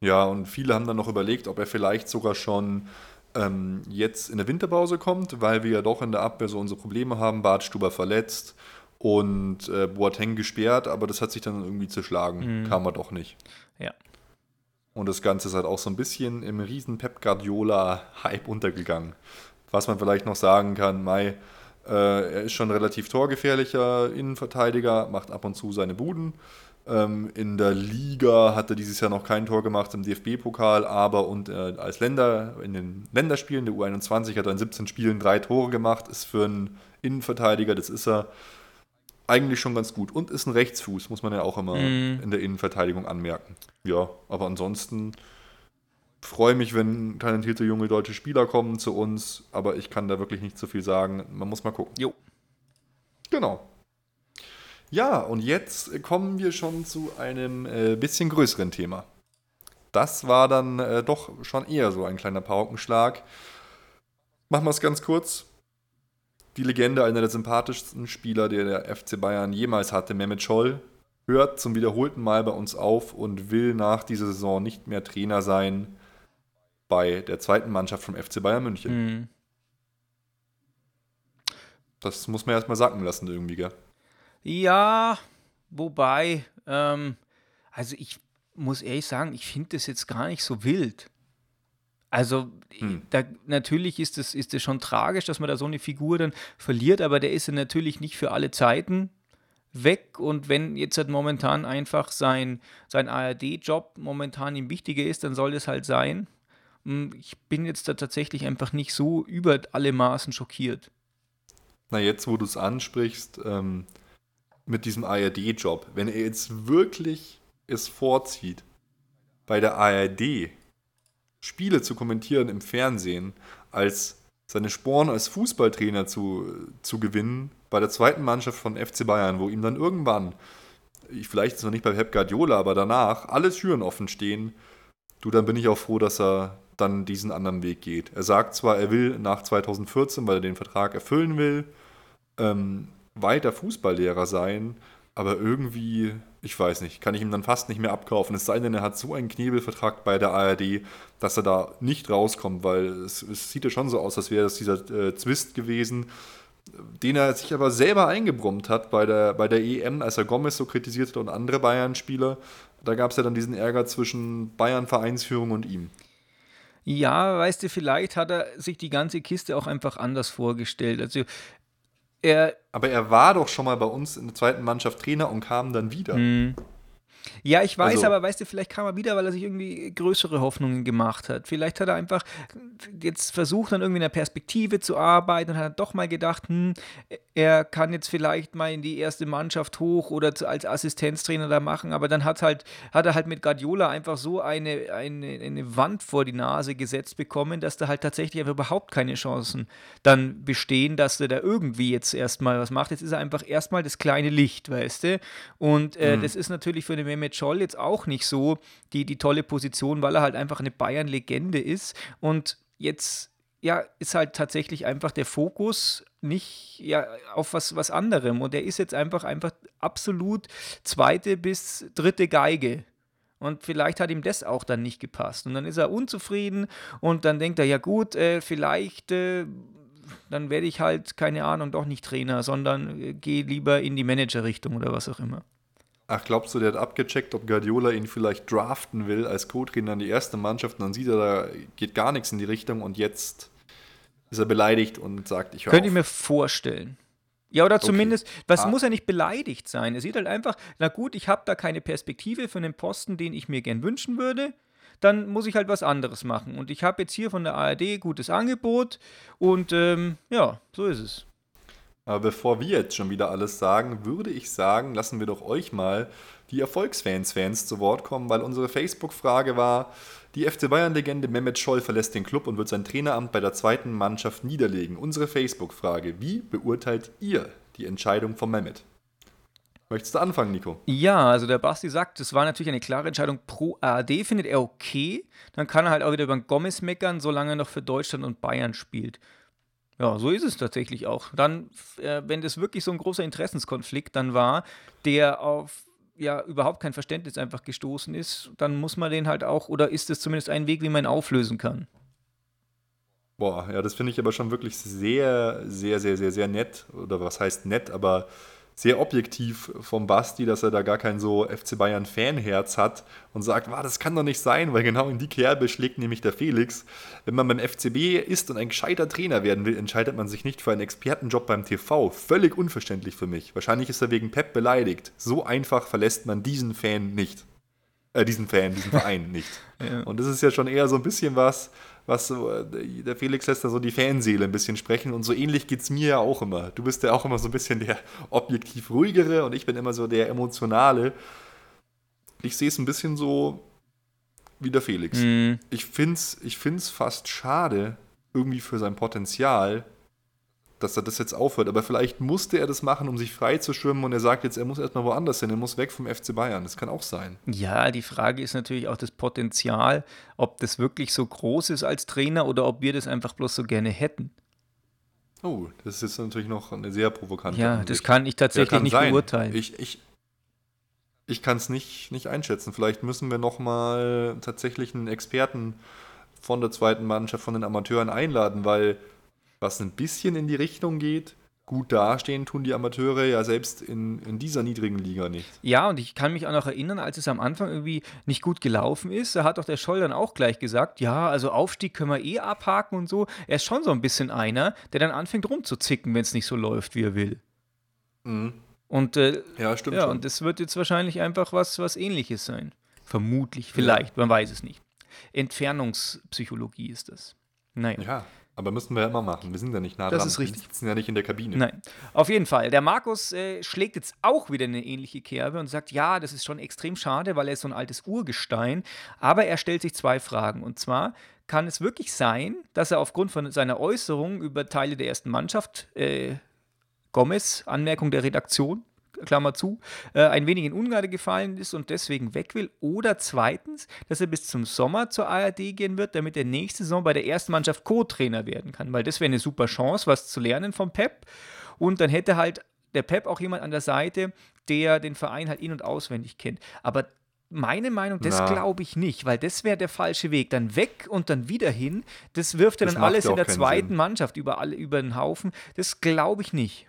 Ja, und viele haben dann noch überlegt, ob er vielleicht sogar schon ähm, jetzt in der Winterpause kommt, weil wir ja doch in der Abwehr so unsere Probleme haben. Bartstuber verletzt und äh, Boateng gesperrt, aber das hat sich dann irgendwie zerschlagen. Mhm. Kam er doch nicht. Ja. Und das Ganze ist halt auch so ein bisschen im riesen Pep Guardiola-Hype untergegangen. Was man vielleicht noch sagen kann, Mai, äh, er ist schon relativ torgefährlicher Innenverteidiger, macht ab und zu seine Buden. Ähm, in der Liga hat er dieses Jahr noch kein Tor gemacht im DFB-Pokal, aber und äh, als Länder, in den Länderspielen der U21 hat er in 17 Spielen drei Tore gemacht, ist für einen Innenverteidiger, das ist er eigentlich schon ganz gut. Und ist ein Rechtsfuß, muss man ja auch immer mm. in der Innenverteidigung anmerken. Ja, aber ansonsten freue mich, wenn talentierte junge deutsche Spieler kommen zu uns, aber ich kann da wirklich nicht so viel sagen. Man muss mal gucken. Jo. Genau. Ja, und jetzt kommen wir schon zu einem äh, bisschen größeren Thema. Das war dann äh, doch schon eher so ein kleiner Paukenschlag. Machen wir es ganz kurz. Die Legende, einer der sympathischsten Spieler, der der FC Bayern jemals hatte, Mehmet Scholl, hört zum wiederholten Mal bei uns auf und will nach dieser Saison nicht mehr Trainer sein bei der zweiten Mannschaft vom FC Bayern München. Mhm. Das muss man erstmal sacken lassen, irgendwie, gell? Ja, wobei, ähm, also ich muss ehrlich sagen, ich finde das jetzt gar nicht so wild. Also, hm. da, natürlich ist es ist schon tragisch, dass man da so eine Figur dann verliert, aber der ist ja natürlich nicht für alle Zeiten weg. Und wenn jetzt halt momentan einfach sein, sein ARD-Job momentan ihm wichtiger ist, dann soll es halt sein. Hm, ich bin jetzt da tatsächlich einfach nicht so über alle Maßen schockiert. Na, jetzt, wo du es ansprichst, ähm, mit diesem ARD-Job, wenn er jetzt wirklich es vorzieht, bei der ARD Spiele zu kommentieren im Fernsehen, als seine Sporen als Fußballtrainer zu, zu gewinnen, bei der zweiten Mannschaft von FC Bayern, wo ihm dann irgendwann, vielleicht ist noch nicht bei Pep Guardiola, aber danach, alle Türen offen stehen, du, dann bin ich auch froh, dass er dann diesen anderen Weg geht. Er sagt zwar, er will nach 2014, weil er den Vertrag erfüllen will, ähm, weiter Fußballlehrer sein, aber irgendwie ich weiß nicht, kann ich ihm dann fast nicht mehr abkaufen. Es sei denn, er hat so einen Knebelvertrag bei der ARD, dass er da nicht rauskommt, weil es, es sieht ja schon so aus, als wäre das dieser äh, Zwist gewesen, den er sich aber selber eingebrummt hat bei der, bei der EM, als er Gomez so kritisiert hat und andere Bayern-Spieler. Da gab es ja dann diesen Ärger zwischen Bayern-Vereinsführung und ihm. Ja, weißt du, vielleicht hat er sich die ganze Kiste auch einfach anders vorgestellt. Also er. Aber er war doch schon mal bei uns in der zweiten Mannschaft Trainer und kam dann wieder. Mh. Ja, ich weiß, also, aber weißt du, vielleicht kam er wieder, weil er sich irgendwie größere Hoffnungen gemacht hat. Vielleicht hat er einfach jetzt versucht, dann irgendwie in der Perspektive zu arbeiten und hat doch mal gedacht, hm, er kann jetzt vielleicht mal in die erste Mannschaft hoch oder als Assistenztrainer da machen, aber dann hat, halt, hat er halt mit Guardiola einfach so eine, eine, eine Wand vor die Nase gesetzt bekommen, dass da halt tatsächlich einfach überhaupt keine Chancen dann bestehen, dass er da irgendwie jetzt erstmal was macht. Jetzt ist er einfach erstmal das kleine Licht, weißt du? Und äh, mhm. das ist natürlich für den Mehmet Scholl jetzt auch nicht so die, die tolle Position, weil er halt einfach eine Bayern-Legende ist. Und jetzt ja, ist halt tatsächlich einfach der Fokus nicht ja, auf was, was anderem. Und er ist jetzt einfach, einfach absolut zweite bis dritte Geige. Und vielleicht hat ihm das auch dann nicht gepasst. Und dann ist er unzufrieden und dann denkt er, ja gut, äh, vielleicht, äh, dann werde ich halt, keine Ahnung, doch nicht Trainer, sondern äh, gehe lieber in die Managerrichtung oder was auch immer. Ach, glaubst du, der hat abgecheckt, ob Guardiola ihn vielleicht draften will als Co-Trainer in die erste Mannschaft und dann sieht er, da geht gar nichts in die Richtung und jetzt ist er beleidigt und sagt, ich höre Könnte ich mir vorstellen. Ja, oder zumindest, okay. was ah. muss er nicht beleidigt sein? Er sieht halt einfach, na gut, ich habe da keine Perspektive für einen Posten, den ich mir gern wünschen würde. Dann muss ich halt was anderes machen. Und ich habe jetzt hier von der ARD gutes Angebot und ähm, ja, so ist es. Aber bevor wir jetzt schon wieder alles sagen, würde ich sagen, lassen wir doch euch mal die Erfolgsfans-Fans zu Wort kommen, weil unsere Facebook-Frage war, die FC Bayern-Legende Mehmet Scholl verlässt den Club und wird sein Traineramt bei der zweiten Mannschaft niederlegen. Unsere Facebook-Frage, wie beurteilt ihr die Entscheidung von Mehmet? Möchtest du anfangen, Nico? Ja, also der Basti sagt, das war natürlich eine klare Entscheidung pro ARD, findet er okay. Dann kann er halt auch wieder über Gomez meckern, solange er noch für Deutschland und Bayern spielt. Ja, so ist es tatsächlich auch. Dann, äh, wenn das wirklich so ein großer Interessenskonflikt dann war, der auf ja überhaupt kein Verständnis einfach gestoßen ist, dann muss man den halt auch, oder ist es zumindest ein Weg, wie man ihn auflösen kann. Boah, ja, das finde ich aber schon wirklich sehr, sehr, sehr, sehr, sehr nett. Oder was heißt nett, aber sehr objektiv vom Basti, dass er da gar kein so FC Bayern Fanherz hat und sagt, wow, das kann doch nicht sein, weil genau in die Kerbe schlägt nämlich der Felix. Wenn man beim FCB ist und ein gescheiter Trainer werden will, entscheidet man sich nicht für einen Expertenjob beim TV. Völlig unverständlich für mich. Wahrscheinlich ist er wegen Pep beleidigt. So einfach verlässt man diesen Fan nicht. Äh, diesen Fan, diesen [laughs] Verein nicht. ja. Und das ist ja schon eher so ein bisschen was, was so, äh, der Felix lässt da so die Fanseele ein bisschen sprechen und so ähnlich geht es mir ja auch immer. Du bist ja auch immer so ein bisschen der objektiv ruhigere und ich bin immer so der emotionale. Ich sehe es ein bisschen so wie der Felix. Mhm. Ich finde es ich find's fast schade, irgendwie für sein Potenzial, dass er das jetzt aufhört. Aber vielleicht musste er das machen, um sich frei zu schwimmen und er sagt jetzt, er muss erstmal woanders hin, er muss weg vom FC Bayern. Das kann auch sein. Ja, die Frage ist natürlich auch das Potenzial, ob das wirklich so groß ist als Trainer oder ob wir das einfach bloß so gerne hätten. Oh, das ist natürlich noch eine sehr provokante Ja, Ansicht. das kann ich tatsächlich kann nicht sein. beurteilen. Ich, ich, ich kann es nicht, nicht einschätzen. Vielleicht müssen wir nochmal tatsächlich einen Experten von der zweiten Mannschaft, von den Amateuren einladen, weil was ein bisschen in die Richtung geht. Gut dastehen tun die Amateure ja selbst in, in dieser niedrigen Liga nicht. Ja, und ich kann mich auch noch erinnern, als es am Anfang irgendwie nicht gut gelaufen ist, da hat doch der Scholl dann auch gleich gesagt, ja, also Aufstieg können wir eh abhaken und so. Er ist schon so ein bisschen einer, der dann anfängt rumzuzicken, wenn es nicht so läuft, wie er will. Mhm. Und, äh, ja, stimmt. Ja, schon. und das wird jetzt wahrscheinlich einfach was, was ähnliches sein. Vermutlich, vielleicht, ja. man weiß es nicht. Entfernungspsychologie ist das. Naja. Ja, aber müssen wir ja immer machen. Wir sind ja nicht nah dran. Das ist richtig. Wir sitzen ja nicht in der Kabine. Nein. Auf jeden Fall. Der Markus äh, schlägt jetzt auch wieder eine ähnliche Kerbe und sagt, ja, das ist schon extrem schade, weil er ist so ein altes Urgestein. Aber er stellt sich zwei Fragen. Und zwar, kann es wirklich sein, dass er aufgrund von seiner Äußerung über Teile der ersten Mannschaft, äh, Gomez, Anmerkung der Redaktion, Klammer zu, äh, ein wenig in Ungarn gefallen ist und deswegen weg will. Oder zweitens, dass er bis zum Sommer zur ARD gehen wird, damit er nächste Saison bei der ersten Mannschaft Co-Trainer werden kann. Weil das wäre eine super Chance, was zu lernen vom Pep. Und dann hätte halt der Pep auch jemand an der Seite, der den Verein halt in- und auswendig kennt. Aber meine Meinung, das glaube ich nicht, weil das wäre der falsche Weg. Dann weg und dann wieder hin. Das wirft er dann alles in der zweiten Sinn. Mannschaft über, alle, über den Haufen. Das glaube ich nicht.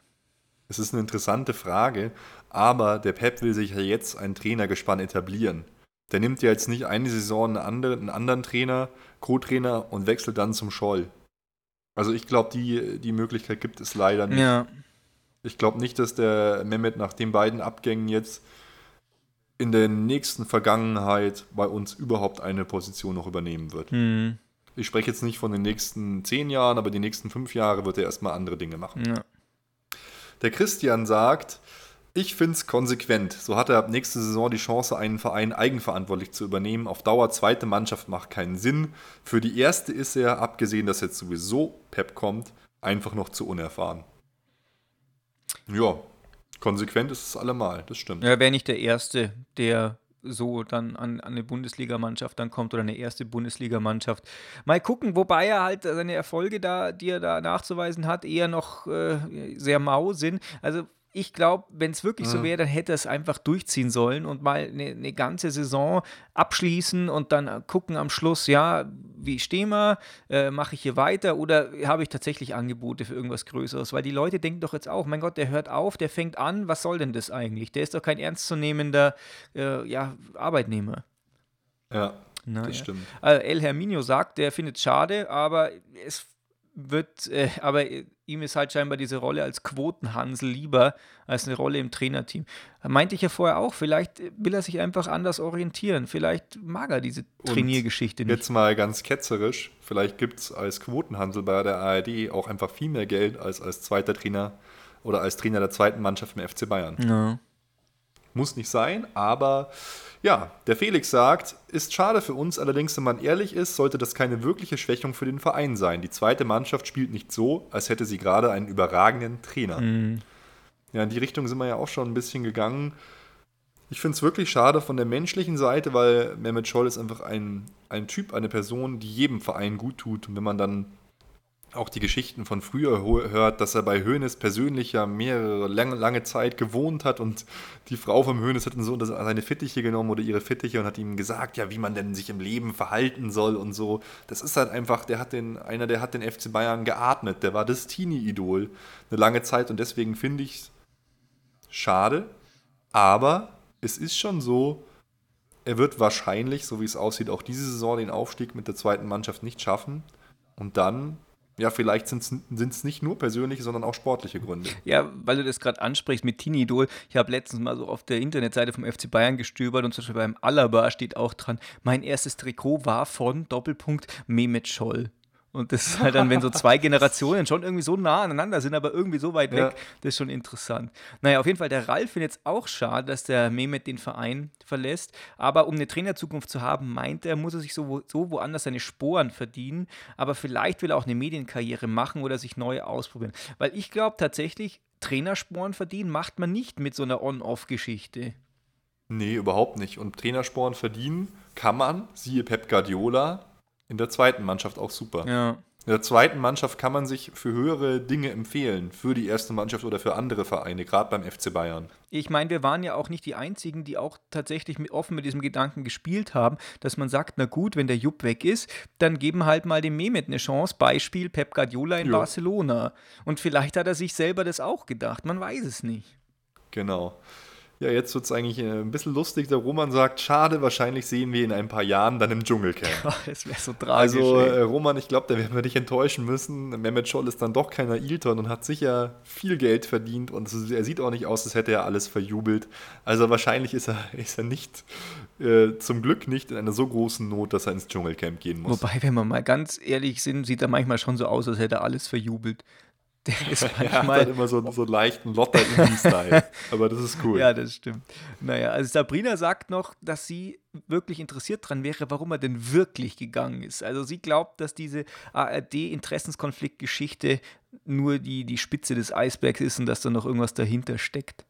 Es ist eine interessante Frage, aber der Pep will sich ja jetzt ein Trainergespann etablieren. Der nimmt ja jetzt nicht eine Saison einen anderen, einen anderen Trainer, Co-Trainer und wechselt dann zum Scholl. Also ich glaube, die, die Möglichkeit gibt es leider nicht. Ja. Ich glaube nicht, dass der Mehmet nach den beiden Abgängen jetzt in der nächsten Vergangenheit bei uns überhaupt eine Position noch übernehmen wird. Mhm. Ich spreche jetzt nicht von den nächsten zehn Jahren, aber die nächsten fünf Jahre wird er erstmal andere Dinge machen. Ja. Der Christian sagt, ich finde es konsequent. So hat er ab nächster Saison die Chance, einen Verein eigenverantwortlich zu übernehmen. Auf Dauer zweite Mannschaft macht keinen Sinn. Für die erste ist er, abgesehen, dass jetzt sowieso Pep kommt, einfach noch zu unerfahren. Ja, konsequent ist es allemal, das stimmt. Er wäre nicht der Erste, der so dann an, an eine Bundesligamannschaft dann kommt oder eine erste Bundesligamannschaft. Mal gucken, wobei er halt seine Erfolge da, die er da nachzuweisen hat, eher noch äh, sehr mau sind. Also ich glaube, wenn es wirklich mhm. so wäre, dann hätte er es einfach durchziehen sollen und mal eine, eine, ganze Saison abschließen und dann gucken am Schluss, ja, wie stehen wir, äh, mache ich hier weiter oder habe ich tatsächlich Angebote für irgendwas Größeres? Weil die Leute denken doch jetzt auch, mein Gott, der hört auf, der fängt an, was soll denn das eigentlich? Der ist doch kein ernstzunehmender äh, ja, Arbeitnehmer. Ja, Na, das stimmt. Also El Herminio sagt, der findet es schade, aber es wird, äh, aber ihm ist halt scheinbar diese Rolle als Quotenhansel lieber als eine Rolle im Trainerteam. Meinte ich ja vorher auch, vielleicht will er sich einfach anders orientieren. Vielleicht mag er diese Trainiergeschichte nicht. Jetzt mal ganz ketzerisch, vielleicht gibt es als Quotenhansel bei der ARD auch einfach viel mehr Geld als als zweiter Trainer oder als Trainer der zweiten Mannschaft im FC Bayern. Ja. Muss nicht sein, aber ja, der Felix sagt, ist schade für uns, allerdings, wenn man ehrlich ist, sollte das keine wirkliche Schwächung für den Verein sein. Die zweite Mannschaft spielt nicht so, als hätte sie gerade einen überragenden Trainer. Mhm. Ja, in die Richtung sind wir ja auch schon ein bisschen gegangen. Ich finde es wirklich schade von der menschlichen Seite, weil Mehmet Scholl ist einfach ein, ein Typ, eine Person, die jedem Verein gut tut. Und wenn man dann auch die Geschichten von früher hört, dass er bei Hoeneß persönlich ja mehrere lange, lange Zeit gewohnt hat und die Frau vom Hoeneß hat dann so seine Fittiche genommen oder ihre Fittiche und hat ihm gesagt, ja, wie man denn sich im Leben verhalten soll und so. Das ist halt einfach, der hat den, einer, der hat den FC Bayern geatmet, der war das Teenie-Idol eine lange Zeit und deswegen finde ich es schade, aber es ist schon so, er wird wahrscheinlich, so wie es aussieht, auch diese Saison den Aufstieg mit der zweiten Mannschaft nicht schaffen. Und dann ja, vielleicht sind es nicht nur persönliche, sondern auch sportliche Gründe. Ja, weil du das gerade ansprichst mit Teenie-Idol. Ich habe letztens mal so auf der Internetseite vom FC Bayern gestöbert und zum Beispiel beim Alaba steht auch dran, mein erstes Trikot war von Doppelpunkt Mehmet Scholl. Und das ist halt dann, wenn so zwei [laughs] Generationen schon irgendwie so nah aneinander sind, aber irgendwie so weit weg, ja. das ist schon interessant. Naja, auf jeden Fall, der Ralf findet es auch schade, dass der Mehmet den Verein verlässt. Aber um eine Trainerzukunft zu haben, meint er, muss er sich so, so woanders seine Sporen verdienen. Aber vielleicht will er auch eine Medienkarriere machen oder sich neu ausprobieren. Weil ich glaube tatsächlich, Trainersporen verdienen macht man nicht mit so einer On-Off-Geschichte. Nee, überhaupt nicht. Und Trainersporen verdienen kann man, siehe Pep Guardiola, in der zweiten Mannschaft auch super. Ja. In der zweiten Mannschaft kann man sich für höhere Dinge empfehlen, für die erste Mannschaft oder für andere Vereine, gerade beim FC Bayern. Ich meine, wir waren ja auch nicht die Einzigen, die auch tatsächlich mit, offen mit diesem Gedanken gespielt haben, dass man sagt, na gut, wenn der Jupp weg ist, dann geben halt mal dem Mehmet eine Chance. Beispiel Pep Guardiola in jo. Barcelona. Und vielleicht hat er sich selber das auch gedacht, man weiß es nicht. Genau. Ja, jetzt wird es eigentlich äh, ein bisschen lustig. Der Roman sagt, schade, wahrscheinlich sehen wir ihn in ein paar Jahren dann im Dschungelcamp. [laughs] das wäre so tragisch. Also äh, Roman, ich glaube, da werden wir dich enttäuschen müssen. Mehmet Scholl ist dann doch kein Ailton und hat sicher viel Geld verdient und er sieht auch nicht aus, als hätte er alles verjubelt. Also wahrscheinlich ist er, [laughs] ist er nicht, äh, zum Glück nicht in einer so großen Not, dass er ins Dschungelcamp gehen muss. Wobei, wenn wir mal ganz ehrlich sind, sieht er manchmal schon so aus, als hätte er alles verjubelt. Der [laughs] ist manchmal. er hat halt immer so, so einen leichten lotter style Aber das ist cool. [laughs] Ja, das stimmt. Naja, also Sabrina sagt noch, dass sie wirklich interessiert daran wäre, warum er denn wirklich gegangen ist. Also sie glaubt, dass diese ARD-Interessenskonfliktgeschichte nur die, die Spitze des Eisbergs ist und dass da noch irgendwas dahinter steckt.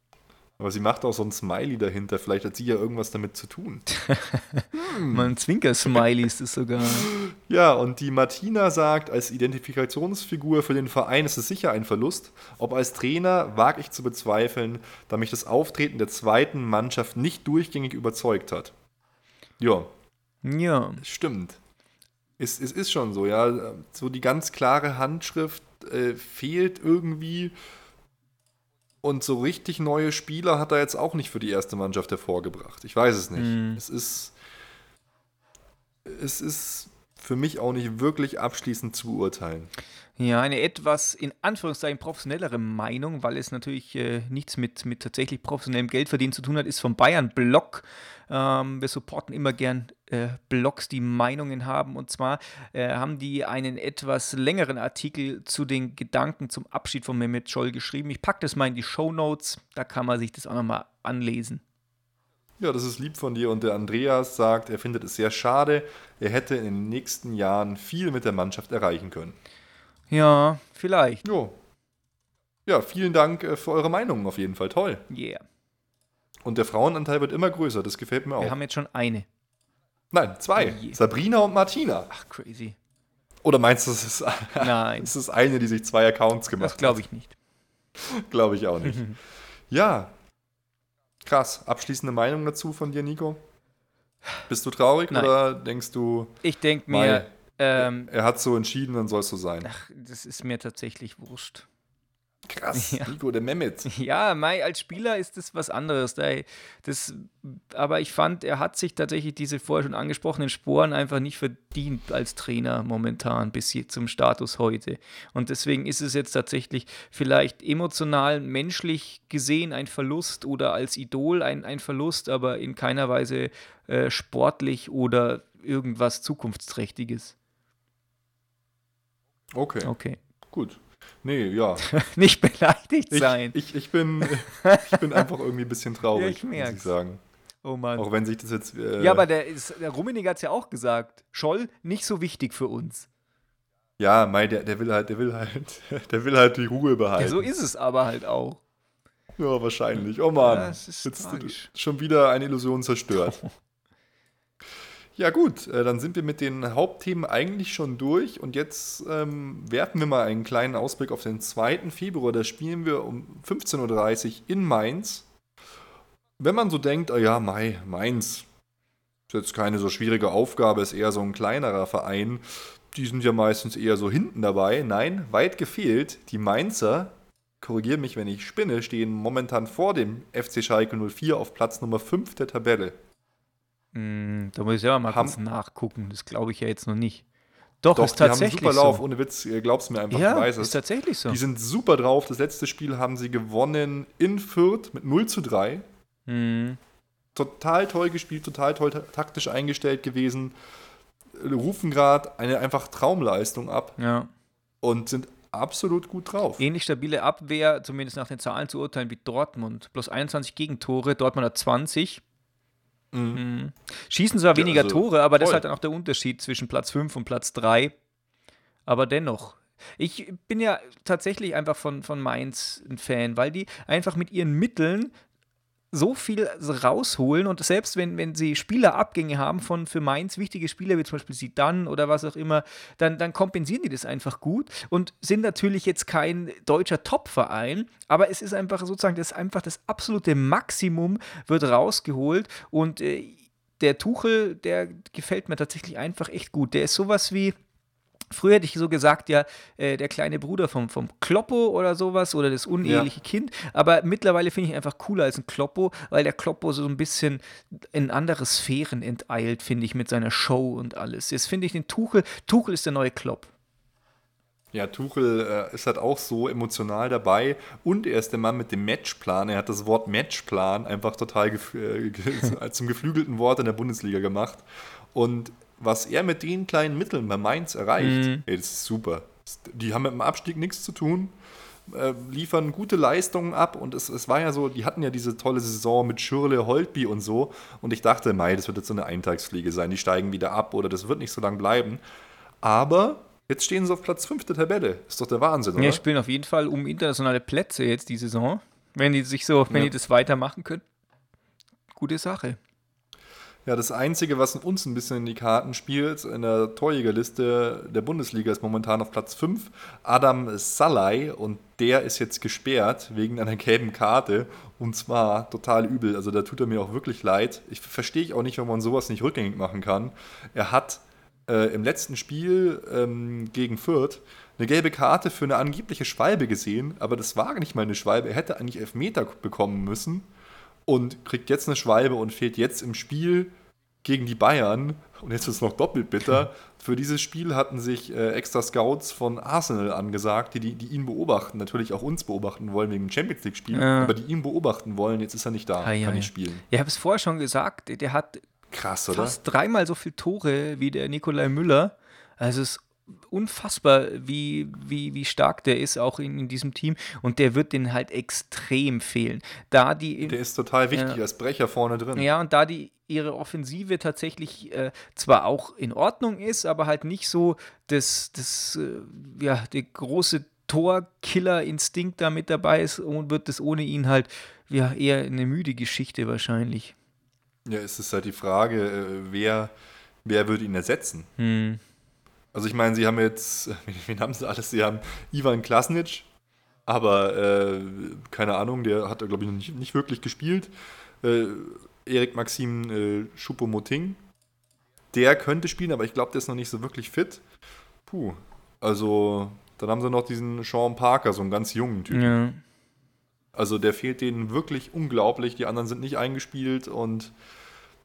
Aber sie macht auch so ein Smiley dahinter. Vielleicht hat sie ja irgendwas damit zu tun. [laughs] hm. Man Zwinker-Smiley ist es sogar. Ja, und die Martina sagt, als Identifikationsfigur für den Verein ist es sicher ein Verlust. Ob als Trainer wage ich zu bezweifeln, da mich das Auftreten der zweiten Mannschaft nicht durchgängig überzeugt hat. Ja. Ja. Stimmt. Es, es ist schon so, ja. So die ganz klare Handschrift äh, fehlt irgendwie. Und so richtig neue Spieler hat er jetzt auch nicht für die erste Mannschaft hervorgebracht. Ich weiß es nicht. Mm. Es ist. Es ist für mich auch nicht wirklich abschließend zu beurteilen. Ja, eine etwas in Anführungszeichen professionellere Meinung, weil es natürlich äh, nichts mit, mit tatsächlich professionellem Geldverdienen zu tun hat, ist vom Bayern Blog. Ähm, wir supporten immer gern äh, Blogs, die Meinungen haben. Und zwar äh, haben die einen etwas längeren Artikel zu den Gedanken zum Abschied von Mehmet Scholl geschrieben. Ich packe das mal in die Show Notes, da kann man sich das auch nochmal anlesen. Ja, das ist lieb von dir. Und der Andreas sagt, er findet es sehr schade. Er hätte in den nächsten Jahren viel mit der Mannschaft erreichen können. Ja, vielleicht. Jo. Ja, vielen Dank äh, für eure Meinungen auf jeden Fall. Toll. Yeah. Und der Frauenanteil wird immer größer. Das gefällt mir auch. Wir haben jetzt schon eine. Nein, zwei. Oh Sabrina und Martina. Ach, crazy. Oder meinst du, es ist, [laughs] Nein. es ist eine, die sich zwei Accounts gemacht hat? Das glaube ich nicht. glaube ich auch nicht. [laughs] ja. Krass. Abschließende Meinung dazu von dir, Nico? Bist du traurig Nein. oder denkst du. Ich denke mir. Ähm, er hat so entschieden, dann soll es so sein. Ach, das ist mir tatsächlich wurscht. Krass, ja. Nico, der Mehmet. Ja, Mai als Spieler ist das was anderes. Das, aber ich fand, er hat sich tatsächlich diese vorher schon angesprochenen Sporen einfach nicht verdient als Trainer momentan bis hier zum Status heute. Und deswegen ist es jetzt tatsächlich vielleicht emotional, menschlich gesehen ein Verlust oder als Idol ein, ein Verlust, aber in keiner Weise äh, sportlich oder irgendwas Zukunftsträchtiges. Okay. Okay. Gut. Nee, ja. [laughs] Nicht beleidigt sein. Ich, ich, bin, [laughs] ich bin einfach irgendwie ein bisschen traurig, ja, ich muss ich sagen. Oh Mann. Auch wenn sich das jetzt. Äh, ja, aber der, ist, der Rummenigge hat es ja auch gesagt. Scholl nicht so wichtig für uns. Ja, Mai, der, der will halt, der will halt, [laughs] der will halt die Ruhe behalten. Ja, so ist es aber halt auch. Ja, wahrscheinlich. Oh Mann. Ja, jetzt tragisch. schon wieder eine Illusion zerstört. Ja gut, äh, dann sind wir mit den Hauptthemen eigentlich schon durch und jetzt ähm, werfen wir mal einen kleinen Ausblick auf den 2. Februar. Da spielen wir um 15.30 Uhr in Mainz. Wenn man so denkt, oh ja, Mai, Mainz ist jetzt keine so schwierige Aufgabe, ist eher so ein kleinerer Verein. Die sind ja meistens eher so hinten dabei. Nein, weit gefehlt. Die Mainzer, korrigiere mich, wenn ich spinne, stehen momentan vor dem FC Schalke 04 auf Platz Nummer 5 der Tabelle. Hm, da muss ich selber mal haben, kurz nachgucken. Das glaube ich ja jetzt noch nicht. Doch, Doch ist tatsächlich haben super Lauf, ohne Witz, glaubst mir einfach, ja, weiß es. ist tatsächlich so. Die sind super drauf. Das letzte Spiel haben sie gewonnen in Fürth mit 0 zu 3. Mhm. Total toll gespielt, total toll taktisch eingestellt gewesen. Rufen gerade eine einfach Traumleistung ab. Ja. Und sind absolut gut drauf. Ähnlich stabile Abwehr, zumindest nach den Zahlen zu urteilen, wie Dortmund. Plus 21 Gegentore, Dortmund hat 20. Mhm. Schießen zwar weniger ja, also Tore, aber voll. das ist halt dann auch der Unterschied zwischen Platz 5 und Platz 3. Aber dennoch. Ich bin ja tatsächlich einfach von, von Mainz ein Fan, weil die einfach mit ihren Mitteln so viel rausholen und selbst wenn, wenn sie Spielerabgänge haben von für Mainz wichtige Spieler, wie zum Beispiel Sidan oder was auch immer, dann, dann kompensieren die das einfach gut und sind natürlich jetzt kein deutscher Top-Verein, aber es ist einfach sozusagen das einfach das absolute Maximum wird rausgeholt und äh, der Tuchel, der gefällt mir tatsächlich einfach echt gut. Der ist sowas wie Früher hätte ich so gesagt, ja, äh, der kleine Bruder vom, vom Kloppo oder sowas oder das uneheliche ja. Kind. Aber mittlerweile finde ich einfach cooler als ein Kloppo, weil der Kloppo so ein bisschen in andere Sphären enteilt, finde ich, mit seiner Show und alles. Jetzt finde ich den Tuchel, Tuchel ist der neue Klopp. Ja, Tuchel äh, ist halt auch so emotional dabei und er ist der Mann mit dem Matchplan. Er hat das Wort Matchplan einfach total gef äh, [laughs] zum geflügelten Wort in der Bundesliga gemacht. Und was er mit den kleinen Mitteln bei Mainz erreicht, mhm. ey, das ist super. Die haben mit dem Abstieg nichts zu tun, äh, liefern gute Leistungen ab und es, es war ja so, die hatten ja diese tolle Saison mit Schürle, Holtby und so und ich dachte, mei, das wird jetzt so eine Eintagsfliege sein, die steigen wieder ab oder das wird nicht so lange bleiben. Aber jetzt stehen sie auf Platz 5 der Tabelle. Ist doch der Wahnsinn, oder? Wir spielen auf jeden Fall um internationale Plätze jetzt die Saison. Wenn die sich so, wenn ja. die das weitermachen können, gute Sache. Ja, das Einzige, was uns ein bisschen in die Karten spielt, in der Torjägerliste der Bundesliga ist momentan auf Platz 5 Adam Salai und der ist jetzt gesperrt wegen einer gelben Karte und zwar total übel. Also da tut er mir auch wirklich leid. Ich verstehe auch nicht, wenn man sowas nicht rückgängig machen kann. Er hat äh, im letzten Spiel ähm, gegen Fürth eine gelbe Karte für eine angebliche Schwalbe gesehen, aber das war nicht mal eine Schwalbe. Er hätte eigentlich Elfmeter bekommen müssen und kriegt jetzt eine Schwalbe und fehlt jetzt im Spiel gegen die Bayern. Und jetzt ist es noch doppelt bitter. [laughs] Für dieses Spiel hatten sich äh, extra Scouts von Arsenal angesagt, die, die, ihn beobachten, natürlich auch uns beobachten wollen wegen dem Champions League-Spiel, ja. aber die ihn beobachten wollen. Jetzt ist er nicht da, ah, kann nicht spielen. Ich habe es vorher schon gesagt, der hat Krass, fast dreimal so viele Tore wie der Nikolai Müller. Also es ist unfassbar, wie, wie, wie stark der ist, auch in, in diesem Team. Und der wird den halt extrem fehlen. Da die, der ist total wichtig äh, als Brecher vorne drin. Ja, und da die ihre Offensive tatsächlich äh, zwar auch in Ordnung ist, aber halt nicht so das, das äh, ja, der große Torkiller-Instinkt da mit dabei ist und wird das ohne ihn halt ja, eher eine müde Geschichte wahrscheinlich. Ja, es ist halt die Frage, äh, wer, wer würde ihn ersetzen? Hm. Also ich meine, sie haben jetzt, [laughs] wen haben sie alles? Sie haben Ivan Klasnic, aber äh, keine Ahnung, der hat, glaube ich, noch nicht, nicht wirklich gespielt. Äh, Erik Maxim äh, Choupo-Moting, der könnte spielen, aber ich glaube, der ist noch nicht so wirklich fit. Puh, also dann haben sie noch diesen Sean Parker, so einen ganz jungen Typen. Ja. Also der fehlt denen wirklich unglaublich. Die anderen sind nicht eingespielt und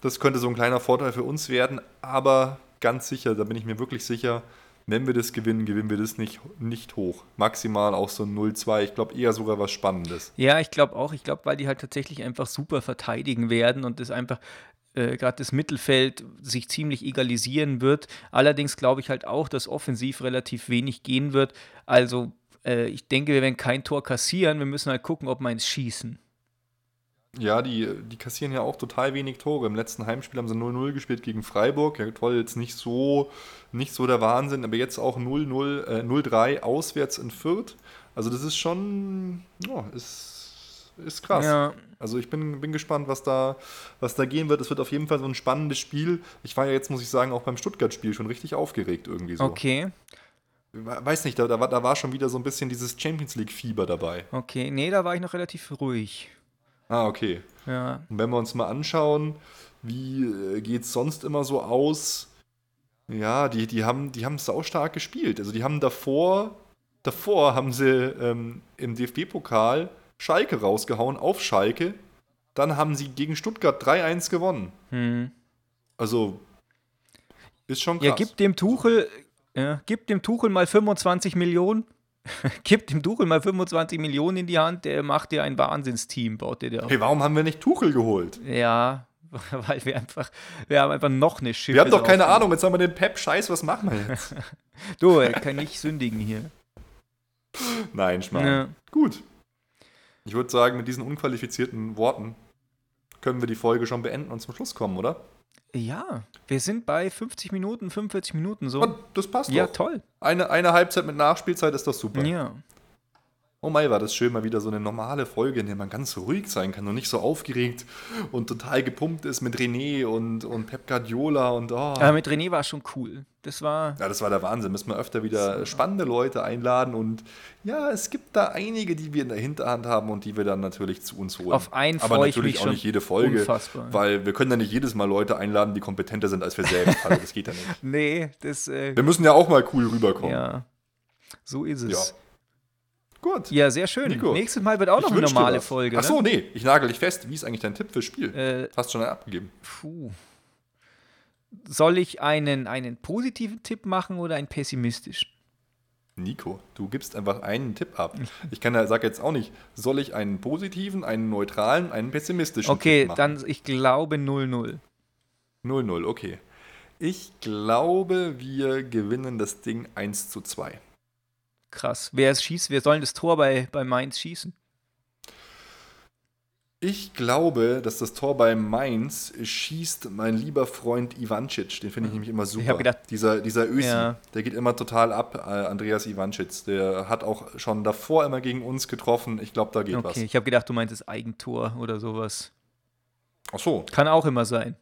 das könnte so ein kleiner Vorteil für uns werden. Aber ganz sicher, da bin ich mir wirklich sicher, wenn wir das gewinnen, gewinnen wir das nicht, nicht hoch. Maximal auch so 0-2. Ich glaube eher sogar was Spannendes. Ja, ich glaube auch. Ich glaube, weil die halt tatsächlich einfach super verteidigen werden und das einfach äh, gerade das Mittelfeld sich ziemlich egalisieren wird. Allerdings glaube ich halt auch, dass offensiv relativ wenig gehen wird. Also äh, ich denke, wir werden kein Tor kassieren. Wir müssen halt gucken, ob wir eins schießen. Ja, die, die kassieren ja auch total wenig Tore. Im letzten Heimspiel haben sie 0-0 gespielt gegen Freiburg. Ja, toll, jetzt nicht so, nicht so der Wahnsinn, aber jetzt auch 0-0, äh, 0-3 auswärts in Fürth. Also das ist schon, oh, ist, ist krass. Ja. Also ich bin, bin gespannt, was da, was da gehen wird. Es wird auf jeden Fall so ein spannendes Spiel. Ich war ja jetzt, muss ich sagen, auch beim Stuttgart-Spiel schon richtig aufgeregt irgendwie so. Okay. Weiß nicht, da, da, war, da war schon wieder so ein bisschen dieses Champions League-Fieber dabei. Okay, nee, da war ich noch relativ ruhig. Ah, okay. Ja. Und wenn wir uns mal anschauen, wie äh, geht es sonst immer so aus? Ja, die, die haben die haben saustark gespielt. Also die haben davor, davor haben sie ähm, im DFB-Pokal Schalke rausgehauen auf Schalke. Dann haben sie gegen Stuttgart 3-1 gewonnen. Hm. Also ist schon krass. Ja, gib dem Tuchel, ja, gib dem Tuchel mal 25 Millionen. [laughs] Gib dem Tuchel mal 25 Millionen in die Hand, der macht dir ein Wahnsinnsteam, baut dir der auf. Hey, warum haben wir nicht Tuchel geholt? Ja, [laughs] weil wir einfach, wir haben einfach noch eine Schippe. Wir haben doch keine Ahnung, jetzt haben wir den Pep Scheiß, was machen wir jetzt? [laughs] du, er kann nicht sündigen hier. Nein, Schmarrn. Ja. Gut. Ich würde sagen, mit diesen unqualifizierten Worten können wir die Folge schon beenden und zum Schluss kommen, oder? Ja, wir sind bei 50 Minuten, 45 Minuten so. Und das passt ja, doch. Ja, toll. Eine, eine Halbzeit mit Nachspielzeit ist doch super. Ja. Oh Mai, war das schön, mal wieder so eine normale Folge, in der man ganz ruhig sein kann und nicht so aufgeregt und total gepumpt ist mit René und, und Pep Guardiola und oh. Aber mit René war es schon cool. Das war. Ja, das war der Wahnsinn. Müssen wir öfter wieder spannende Leute einladen und ja, es gibt da einige, die wir in der Hinterhand haben und die wir dann natürlich zu uns holen. Auf einen Aber natürlich auch nicht jede Folge, unfassbar. weil wir können ja nicht jedes Mal Leute einladen, die kompetenter sind als wir selbst. Also das geht ja nicht. [laughs] nee, das. Äh, wir müssen ja auch mal cool rüberkommen. Ja. So ist es. Ja. Gut. Ja, sehr schön. Nico, Nächstes Mal wird auch noch eine normale Folge. Ach so, ne? nee, ich nagel dich fest. Wie ist eigentlich dein Tipp fürs Spiel? Äh, Hast schon einen abgegeben? Puh. Soll ich einen, einen positiven Tipp machen oder einen pessimistischen? Nico, du gibst einfach einen Tipp ab. Ich kann ja, sag jetzt auch nicht, soll ich einen positiven, einen neutralen, einen pessimistischen okay, Tipp machen? Okay, dann ich glaube 0-0. 0-0, okay. Ich glaube, wir gewinnen das Ding 1 zu 2. Krass. Wer es schießt, wer soll das Tor bei, bei Mainz schießen? Ich glaube, dass das Tor bei Mainz schießt mein lieber Freund Ivancic. Den finde ich nämlich immer super. Ich gedacht- dieser, dieser Ösi, Ja. der geht immer total ab, äh, Andreas Ivancic. Der hat auch schon davor immer gegen uns getroffen. Ich glaube, da geht Okay, was. ich habe gedacht, du meintest Eigentor oder sowas. Ach so, Kann auch immer sein.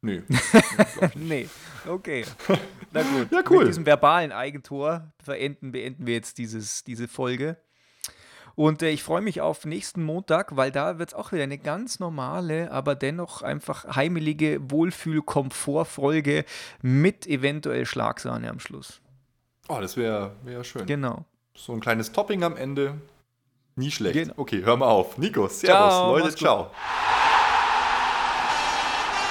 nee. [laughs] Nee, okay. [laughs] Na gut. Ja, cool. Mit diesem verbalen Eigentor beenden, beenden wir jetzt dieses, diese Folge. Und äh, ich freue mich auf nächsten Montag, weil da wird es auch wieder eine ganz normale, aber dennoch einfach heimelige Wohlfühl-Komfort-Folge mit eventuell Schlagsahne am Schluss. Oh, das wäre wär schön. Genau. So ein kleines Topping am Ende. Nie schlecht. Genau. Okay, hör mal auf. Nico, servus. Ciao, Leute, ciao.